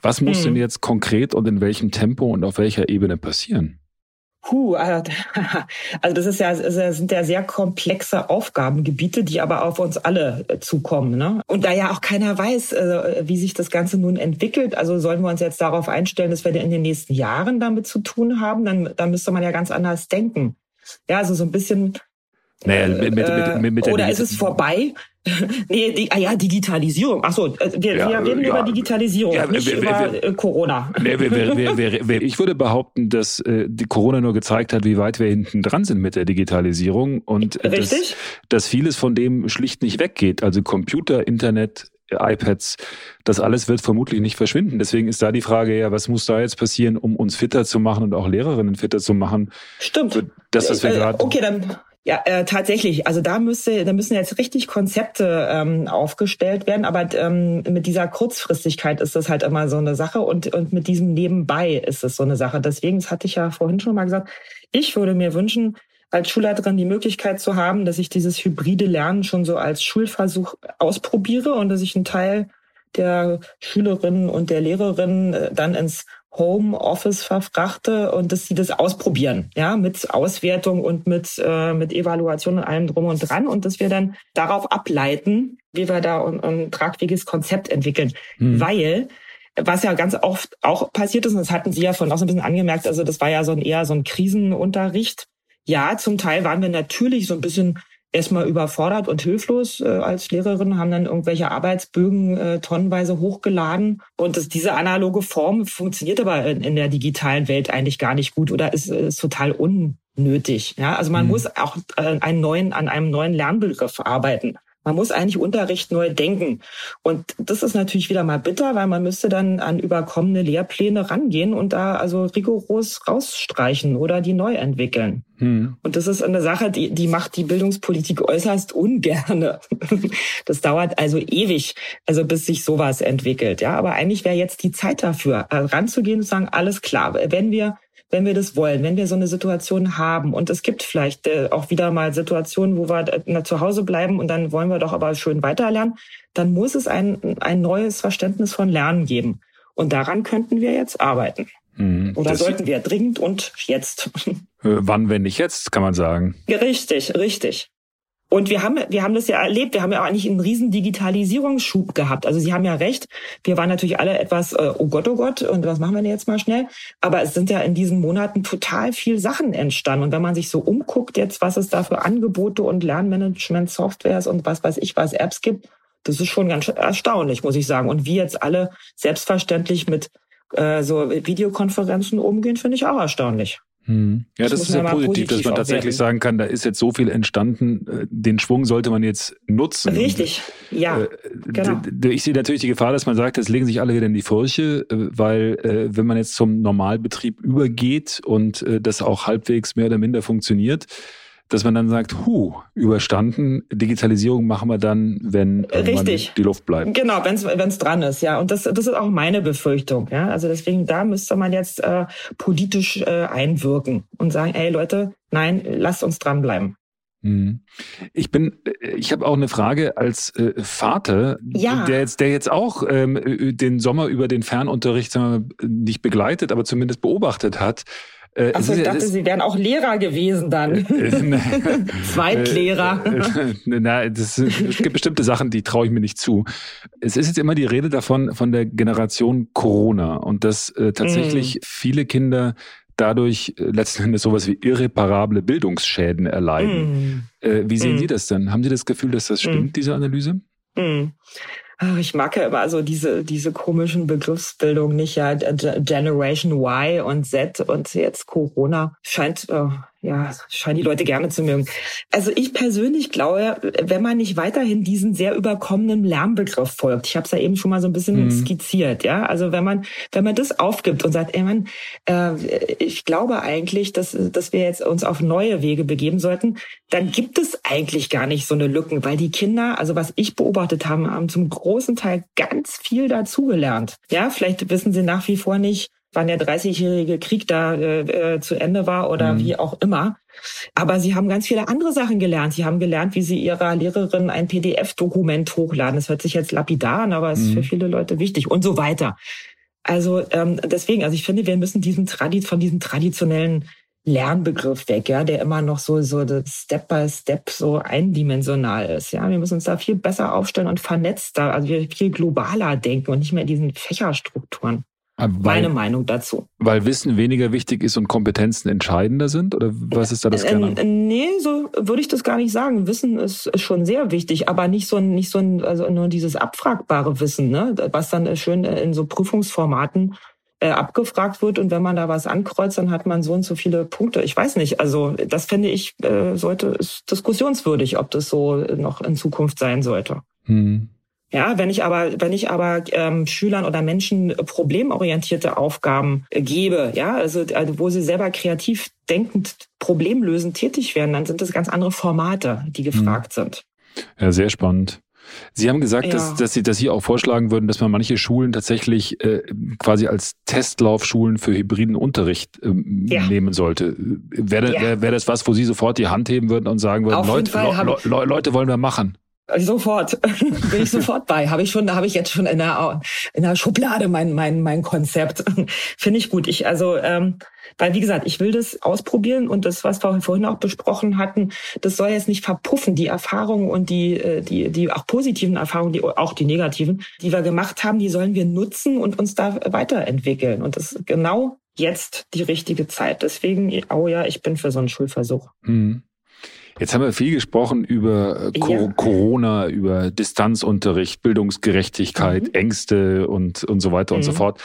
Was muss mhm. denn jetzt konkret und in welchem Tempo und auf welcher Ebene passieren? Puh, also das ist ja, das sind ja sehr komplexe Aufgabengebiete, die aber auf uns alle äh, zukommen. Ne? Und da ja auch keiner weiß, äh, wie sich das Ganze nun entwickelt, also sollen wir uns jetzt darauf einstellen, dass wir in den nächsten Jahren damit zu tun haben, dann, dann müsste man ja ganz anders denken. Ja, also so ein bisschen naja, mit, mit, mit, mit, mit Oder ist es vorbei? nee, die, ah ja, Digitalisierung. Ach so, äh, wir, ja, wir reden ja, über Digitalisierung, ja, nicht wir, über wir, äh, Corona. Nee, ich würde behaupten, dass äh, die Corona nur gezeigt hat, wie weit wir hinten dran sind mit der Digitalisierung und Richtig? Dass, dass vieles von dem schlicht nicht weggeht. Also Computer, Internet, iPads, das alles wird vermutlich nicht verschwinden. Deswegen ist da die Frage, ja, was muss da jetzt passieren, um uns fitter zu machen und auch Lehrerinnen fitter zu machen? Stimmt. Das, was wir äh, gerade. Okay, dann ja, äh, tatsächlich. Also da müsste, da müssen jetzt richtig Konzepte ähm, aufgestellt werden. Aber ähm, mit dieser Kurzfristigkeit ist das halt immer so eine Sache und und mit diesem Nebenbei ist es so eine Sache. Deswegen, das hatte ich ja vorhin schon mal gesagt. Ich würde mir wünschen, als Schulleiterin die Möglichkeit zu haben, dass ich dieses hybride Lernen schon so als Schulversuch ausprobiere und dass ich einen Teil der Schülerinnen und der Lehrerinnen äh, dann ins Homeoffice verfrachte und dass sie das ausprobieren, ja, mit Auswertung und mit, äh, mit Evaluation und allem drum und dran und dass wir dann darauf ableiten, wie wir da ein, ein tragfähiges Konzept entwickeln. Mhm. Weil was ja ganz oft auch passiert ist, und das hatten Sie ja von auch so ein bisschen angemerkt, also das war ja so ein eher so ein Krisenunterricht. Ja, zum Teil waren wir natürlich so ein bisschen erstmal überfordert und hilflos äh, als Lehrerin, haben dann irgendwelche Arbeitsbögen äh, tonnenweise hochgeladen. Und das, diese analoge Form funktioniert aber in, in der digitalen Welt eigentlich gar nicht gut oder ist, ist total unnötig. Ja, also man mhm. muss auch äh, einen neuen, an einem neuen Lernbegriff arbeiten. Man muss eigentlich Unterricht neu denken. Und das ist natürlich wieder mal bitter, weil man müsste dann an überkommene Lehrpläne rangehen und da also rigoros rausstreichen oder die neu entwickeln. Hm. Und das ist eine Sache, die, die macht die Bildungspolitik äußerst ungerne. Das dauert also ewig, also bis sich sowas entwickelt. Ja, aber eigentlich wäre jetzt die Zeit dafür, äh, ranzugehen und zu sagen, alles klar, wenn wir wenn wir das wollen, wenn wir so eine Situation haben und es gibt vielleicht äh, auch wieder mal Situationen, wo wir äh, zu Hause bleiben und dann wollen wir doch aber schön weiterlernen, dann muss es ein, ein neues Verständnis von Lernen geben. Und daran könnten wir jetzt arbeiten. Mhm, Oder sollten wir dringend und jetzt. Äh, wann, wenn nicht jetzt, kann man sagen. Richtig, richtig. Und wir haben, wir haben das ja erlebt. Wir haben ja auch eigentlich einen riesen Digitalisierungsschub gehabt. Also Sie haben ja recht. Wir waren natürlich alle etwas, äh, oh Gott, oh Gott, und was machen wir denn jetzt mal schnell? Aber es sind ja in diesen Monaten total viel Sachen entstanden. Und wenn man sich so umguckt jetzt, was es da für Angebote und Lernmanagement-Softwares und was weiß ich, was Apps gibt, das ist schon ganz erstaunlich, muss ich sagen. Und wie jetzt alle selbstverständlich mit äh, so Videokonferenzen umgehen, finde ich auch erstaunlich. Hm. Ja, das, das ist ja positiv, positiv, dass man tatsächlich sagen kann, da ist jetzt so viel entstanden, äh, den Schwung sollte man jetzt nutzen. Richtig, ja. Äh, genau. Ich sehe natürlich die Gefahr, dass man sagt, jetzt legen sich alle wieder in die Furche, äh, weil wenn man jetzt zum Normalbetrieb übergeht und das auch halbwegs mehr oder minder funktioniert, dass man dann sagt, hu, überstanden, Digitalisierung machen wir dann, wenn Richtig. die Luft bleibt. Genau, wenn es dran ist, ja. Und das, das ist auch meine Befürchtung, ja. Also deswegen, da müsste man jetzt äh, politisch äh, einwirken und sagen, ey Leute, nein, lasst uns dranbleiben. Mhm. Ich bin, ich habe auch eine Frage als äh, Vater, ja. der jetzt, der jetzt auch ähm, den Sommer über den Fernunterricht wir, nicht begleitet, aber zumindest beobachtet hat. Äh, Achso, ich dachte, Sie wären auch Lehrer gewesen dann. Äh, äh, Zweitlehrer. Na, das, es gibt bestimmte Sachen, die traue ich mir nicht zu. Es ist jetzt immer die Rede davon, von der Generation Corona und dass äh, tatsächlich mm. viele Kinder dadurch äh, letzten Endes sowas wie irreparable Bildungsschäden erleiden. Mm. Äh, wie sehen mm. Sie das denn? Haben Sie das Gefühl, dass das stimmt, diese Analyse? Ich mag ja immer so diese, diese komischen Begriffsbildungen nicht, ja, Generation Y und Z und jetzt Corona scheint, äh, ja, scheinen die Leute gerne zu mögen. Also ich persönlich glaube, wenn man nicht weiterhin diesen sehr überkommenen Lärmbegriff folgt, ich habe es ja eben schon mal so ein bisschen mhm. skizziert, ja, also wenn man wenn man das aufgibt und sagt, ey man, äh, ich glaube eigentlich, dass dass wir jetzt uns auf neue Wege begeben sollten, dann gibt es eigentlich gar nicht so eine Lücken, weil die Kinder, also was ich beobachtet habe, haben zum großen Teil ganz viel dazugelernt. Ja, vielleicht wissen sie nach wie vor nicht, wann der 30-jährige Krieg da äh, äh, zu Ende war oder mhm. wie auch immer. Aber sie haben ganz viele andere Sachen gelernt. Sie haben gelernt, wie sie ihrer Lehrerin ein PDF-Dokument hochladen. Das hört sich jetzt lapidar an, aber es mhm. ist für viele Leute wichtig und so weiter. Also ähm, deswegen, also ich finde, wir müssen diesen Tradi von diesem traditionellen Lernbegriff weg, ja, der immer noch so so Step by Step so eindimensional ist. Ja, wir müssen uns da viel besser aufstellen und vernetzter, also wir viel globaler denken und nicht mehr in diesen Fächerstrukturen. Weil, Meine Meinung dazu. Weil Wissen weniger wichtig ist und Kompetenzen entscheidender sind? Oder was ist da das Kern? Äh, nee, so würde ich das gar nicht sagen. Wissen ist, ist schon sehr wichtig, aber nicht so ein, nicht so ein, also nur dieses abfragbare Wissen, ne? was dann schön in so Prüfungsformaten äh, abgefragt wird und wenn man da was ankreuzt, dann hat man so und so viele Punkte. Ich weiß nicht. Also das finde ich äh, sollte ist diskussionswürdig, ob das so noch in Zukunft sein sollte. Hm. Ja, wenn ich aber, wenn ich aber ähm, Schülern oder Menschen problemorientierte Aufgaben äh, gebe, ja, also, also wo sie selber kreativ denkend, problemlösend tätig werden, dann sind das ganz andere Formate, die gefragt mhm. sind. Ja, sehr spannend. Sie haben gesagt, ja. dass, dass, Sie, dass Sie auch vorschlagen würden, dass man manche Schulen tatsächlich äh, quasi als Testlaufschulen für hybriden Unterricht äh, ja. nehmen sollte. Wäre ja. wär, wär das was, wo Sie sofort die Hand heben würden und sagen würden, Leute, Le Le Leute wollen wir machen? Sofort, bin ich sofort bei. Habe ich schon, habe ich jetzt schon in der, in der Schublade mein, mein, mein Konzept. Finde ich gut. Ich, also, ähm, weil wie gesagt, ich will das ausprobieren und das, was wir vorhin auch besprochen hatten, das soll jetzt nicht verpuffen. Die Erfahrungen und die, äh, die, die auch positiven Erfahrungen, die, auch die negativen, die wir gemacht haben, die sollen wir nutzen und uns da weiterentwickeln. Und das ist genau jetzt die richtige Zeit. Deswegen, oh ja, ich bin für so einen Schulversuch. Mhm. Jetzt haben wir viel gesprochen über äh, ja. Corona, über Distanzunterricht, Bildungsgerechtigkeit, mhm. Ängste und, und so weiter mhm. und so mhm. fort.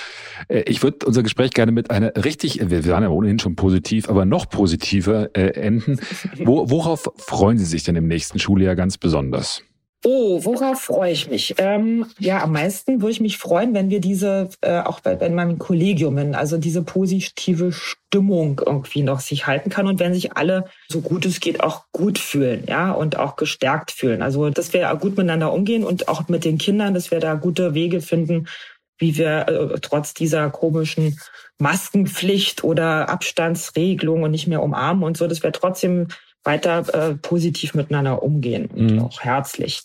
Äh, ich würde unser Gespräch gerne mit einer richtig, wir waren ja ohnehin schon positiv, aber noch positiver äh, enden. Wo, worauf freuen Sie sich denn im nächsten Schuljahr ganz besonders? Oh, worauf freue ich mich? Ähm, ja, am meisten würde ich mich freuen, wenn wir diese, äh, auch bei, bei meinem Kollegium, also diese positive Stimmung irgendwie noch sich halten kann und wenn sich alle, so gut es geht, auch gut fühlen, ja, und auch gestärkt fühlen. Also, dass wir gut miteinander umgehen und auch mit den Kindern, dass wir da gute Wege finden, wie wir äh, trotz dieser komischen Maskenpflicht oder Abstandsregelung und nicht mehr umarmen und so, dass wir trotzdem weiter äh, positiv miteinander umgehen und mhm. auch herzlich.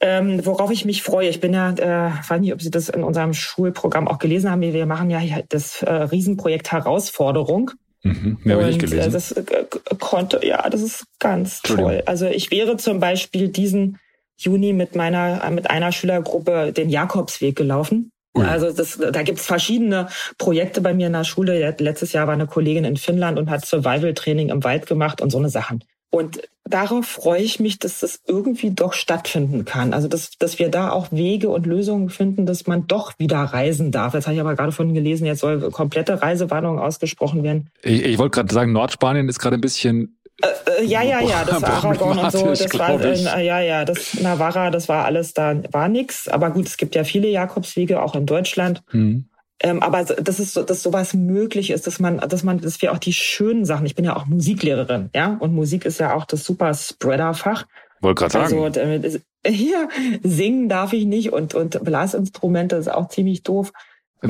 Ähm, worauf ich mich freue, ich bin ja, äh, weiß nicht, ob Sie das in unserem Schulprogramm auch gelesen haben, wir machen ja das äh, Riesenprojekt Herausforderung. Mhm, mehr habe ich gelesen. Äh, das äh, konnte, ja, das ist ganz toll. Also ich wäre zum Beispiel diesen Juni mit meiner, mit einer Schülergruppe den Jakobsweg gelaufen. Also das, da gibt's verschiedene Projekte bei mir in der Schule. Letztes Jahr war eine Kollegin in Finnland und hat Survival-Training im Wald gemacht und so eine Sachen. Und darauf freue ich mich, dass das irgendwie doch stattfinden kann. Also dass, dass wir da auch Wege und Lösungen finden, dass man doch wieder reisen darf. Jetzt habe ich aber gerade von gelesen, jetzt soll komplette Reisewarnung ausgesprochen werden. Ich, ich wollte gerade sagen, Nordspanien ist gerade ein bisschen äh, äh, ja, ja, ja, das Aragon und so, das war, äh, ja, ja, das Navarra, das war alles, da war nix. Aber gut, es gibt ja viele Jakobswege, auch in Deutschland. Hm. Ähm, aber das ist so, dass sowas möglich ist, dass man, dass man, dass wir auch die schönen Sachen. Ich bin ja auch Musiklehrerin, ja, und Musik ist ja auch das super Spreader-Fach. Wollte gerade sagen. Also damit hier singen darf ich nicht und und Blasinstrumente ist auch ziemlich doof.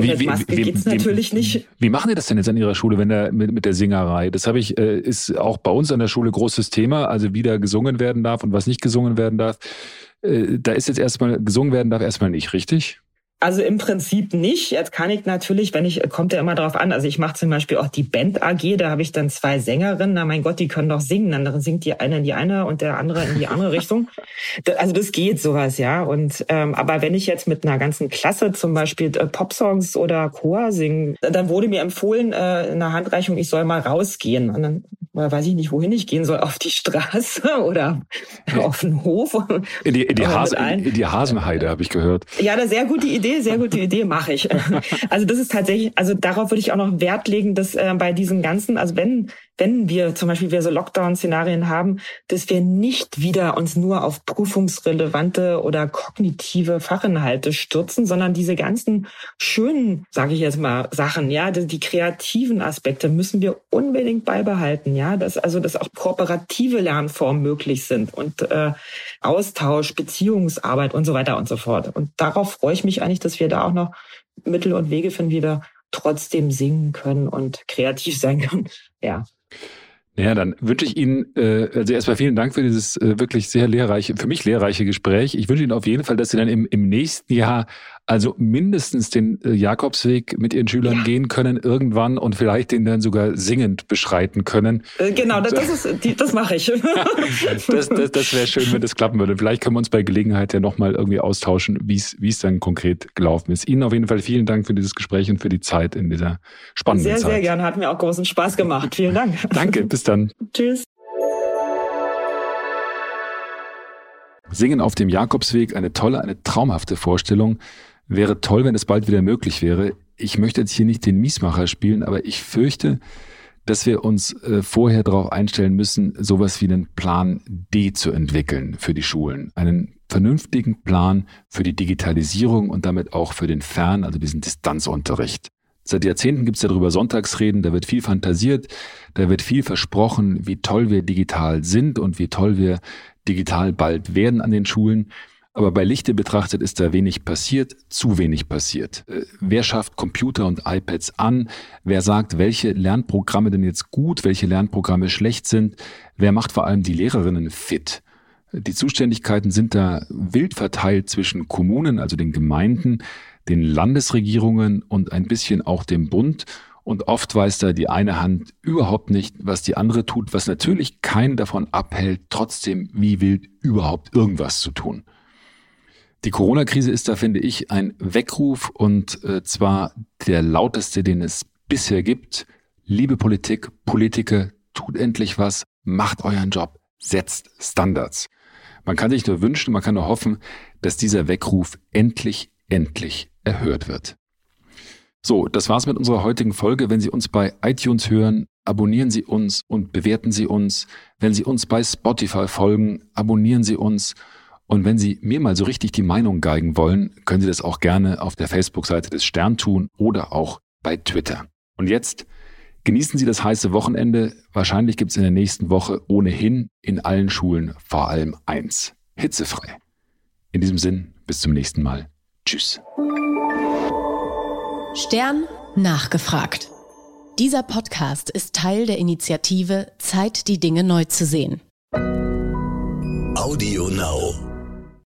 Wie, mit Maske wie, geht's wie, natürlich nicht. Wie machen die das denn jetzt an Ihrer Schule, wenn der, mit, mit der Singerei? Das habe ich, äh, ist auch bei uns an der Schule großes Thema, also wie da gesungen werden darf und was nicht gesungen werden darf. Äh, da ist jetzt erstmal, gesungen werden darf erstmal nicht, richtig? Also im Prinzip nicht. Jetzt kann ich natürlich, wenn ich, kommt ja immer drauf an. Also ich mache zum Beispiel auch die Band AG, da habe ich dann zwei Sängerinnen. Na mein Gott, die können doch singen. Dann singt die eine in die eine und der andere in die andere Richtung. Also das geht sowas, ja. Und ähm, aber wenn ich jetzt mit einer ganzen Klasse zum Beispiel äh, Popsongs oder Chor singe, dann wurde mir empfohlen äh, in der Handreichung, ich soll mal rausgehen. Und dann oder weiß ich nicht, wohin ich gehen soll, auf die Straße oder auf den Hof. In die, in die, Hase, in die Hasenheide, habe ich gehört. Ja, eine sehr gute Idee, sehr gute Idee, mache ich. Also das ist tatsächlich, also darauf würde ich auch noch Wert legen, dass äh, bei diesen ganzen, also wenn wenn wir zum Beispiel wir so Lockdown-Szenarien haben, dass wir nicht wieder uns nur auf prüfungsrelevante oder kognitive Fachinhalte stürzen, sondern diese ganzen schönen, sage ich jetzt mal, Sachen, ja, die, die, kreativen Aspekte müssen wir unbedingt beibehalten, ja, dass also dass auch kooperative Lernformen möglich sind und äh, Austausch, Beziehungsarbeit und so weiter und so fort. Und darauf freue ich mich eigentlich, dass wir da auch noch Mittel und Wege finden, wie wir trotzdem singen können und kreativ sein können. Ja. Ja, dann wünsche ich Ihnen, äh, also erstmal vielen Dank für dieses äh, wirklich sehr lehrreiche, für mich lehrreiche Gespräch. Ich wünsche Ihnen auf jeden Fall, dass Sie dann im, im nächsten Jahr also mindestens den äh, Jakobsweg mit Ihren Schülern ja. gehen können irgendwann und vielleicht den dann sogar singend beschreiten können. Äh, genau, das, das, ist, die, das mache ich. das das, das wäre schön, wenn das klappen würde. Vielleicht können wir uns bei Gelegenheit ja nochmal irgendwie austauschen, wie es dann konkret gelaufen ist. Ihnen auf jeden Fall vielen Dank für dieses Gespräch und für die Zeit in dieser spannenden sehr, Zeit. Sehr, sehr gerne. Hat mir auch großen Spaß gemacht. Vielen Dank. Danke, bis dann. Tschüss. Singen auf dem Jakobsweg, eine tolle, eine traumhafte Vorstellung. Wäre toll, wenn es bald wieder möglich wäre. Ich möchte jetzt hier nicht den Miesmacher spielen, aber ich fürchte, dass wir uns äh, vorher darauf einstellen müssen, sowas wie einen Plan D zu entwickeln für die Schulen. Einen vernünftigen Plan für die Digitalisierung und damit auch für den Fern, also diesen Distanzunterricht. Seit Jahrzehnten gibt es darüber Sonntagsreden, da wird viel fantasiert, da wird viel versprochen, wie toll wir digital sind und wie toll wir digital bald werden an den Schulen. Aber bei Lichte betrachtet ist da wenig passiert, zu wenig passiert. Äh, wer schafft Computer und iPads an? Wer sagt, welche Lernprogramme denn jetzt gut, welche Lernprogramme schlecht sind? Wer macht vor allem die Lehrerinnen fit? Die Zuständigkeiten sind da wild verteilt zwischen Kommunen, also den Gemeinden, den Landesregierungen und ein bisschen auch dem Bund. Und oft weiß da die eine Hand überhaupt nicht, was die andere tut, was natürlich keinen davon abhält, trotzdem wie wild überhaupt irgendwas zu tun. Die Corona-Krise ist da, finde ich, ein Weckruf und äh, zwar der lauteste, den es bisher gibt. Liebe Politik, Politiker, tut endlich was, macht euren Job, setzt Standards. Man kann sich nur wünschen, man kann nur hoffen, dass dieser Weckruf endlich, endlich erhört wird. So, das war's mit unserer heutigen Folge. Wenn Sie uns bei iTunes hören, abonnieren Sie uns und bewerten Sie uns. Wenn Sie uns bei Spotify folgen, abonnieren Sie uns. Und wenn Sie mir mal so richtig die Meinung geigen wollen, können Sie das auch gerne auf der Facebook-Seite des Stern tun oder auch bei Twitter. Und jetzt genießen Sie das heiße Wochenende. Wahrscheinlich gibt es in der nächsten Woche ohnehin in allen Schulen vor allem eins. Hitzefrei. In diesem Sinn, bis zum nächsten Mal. Tschüss. Stern nachgefragt. Dieser Podcast ist Teil der Initiative Zeit, die Dinge neu zu sehen. Audio Now.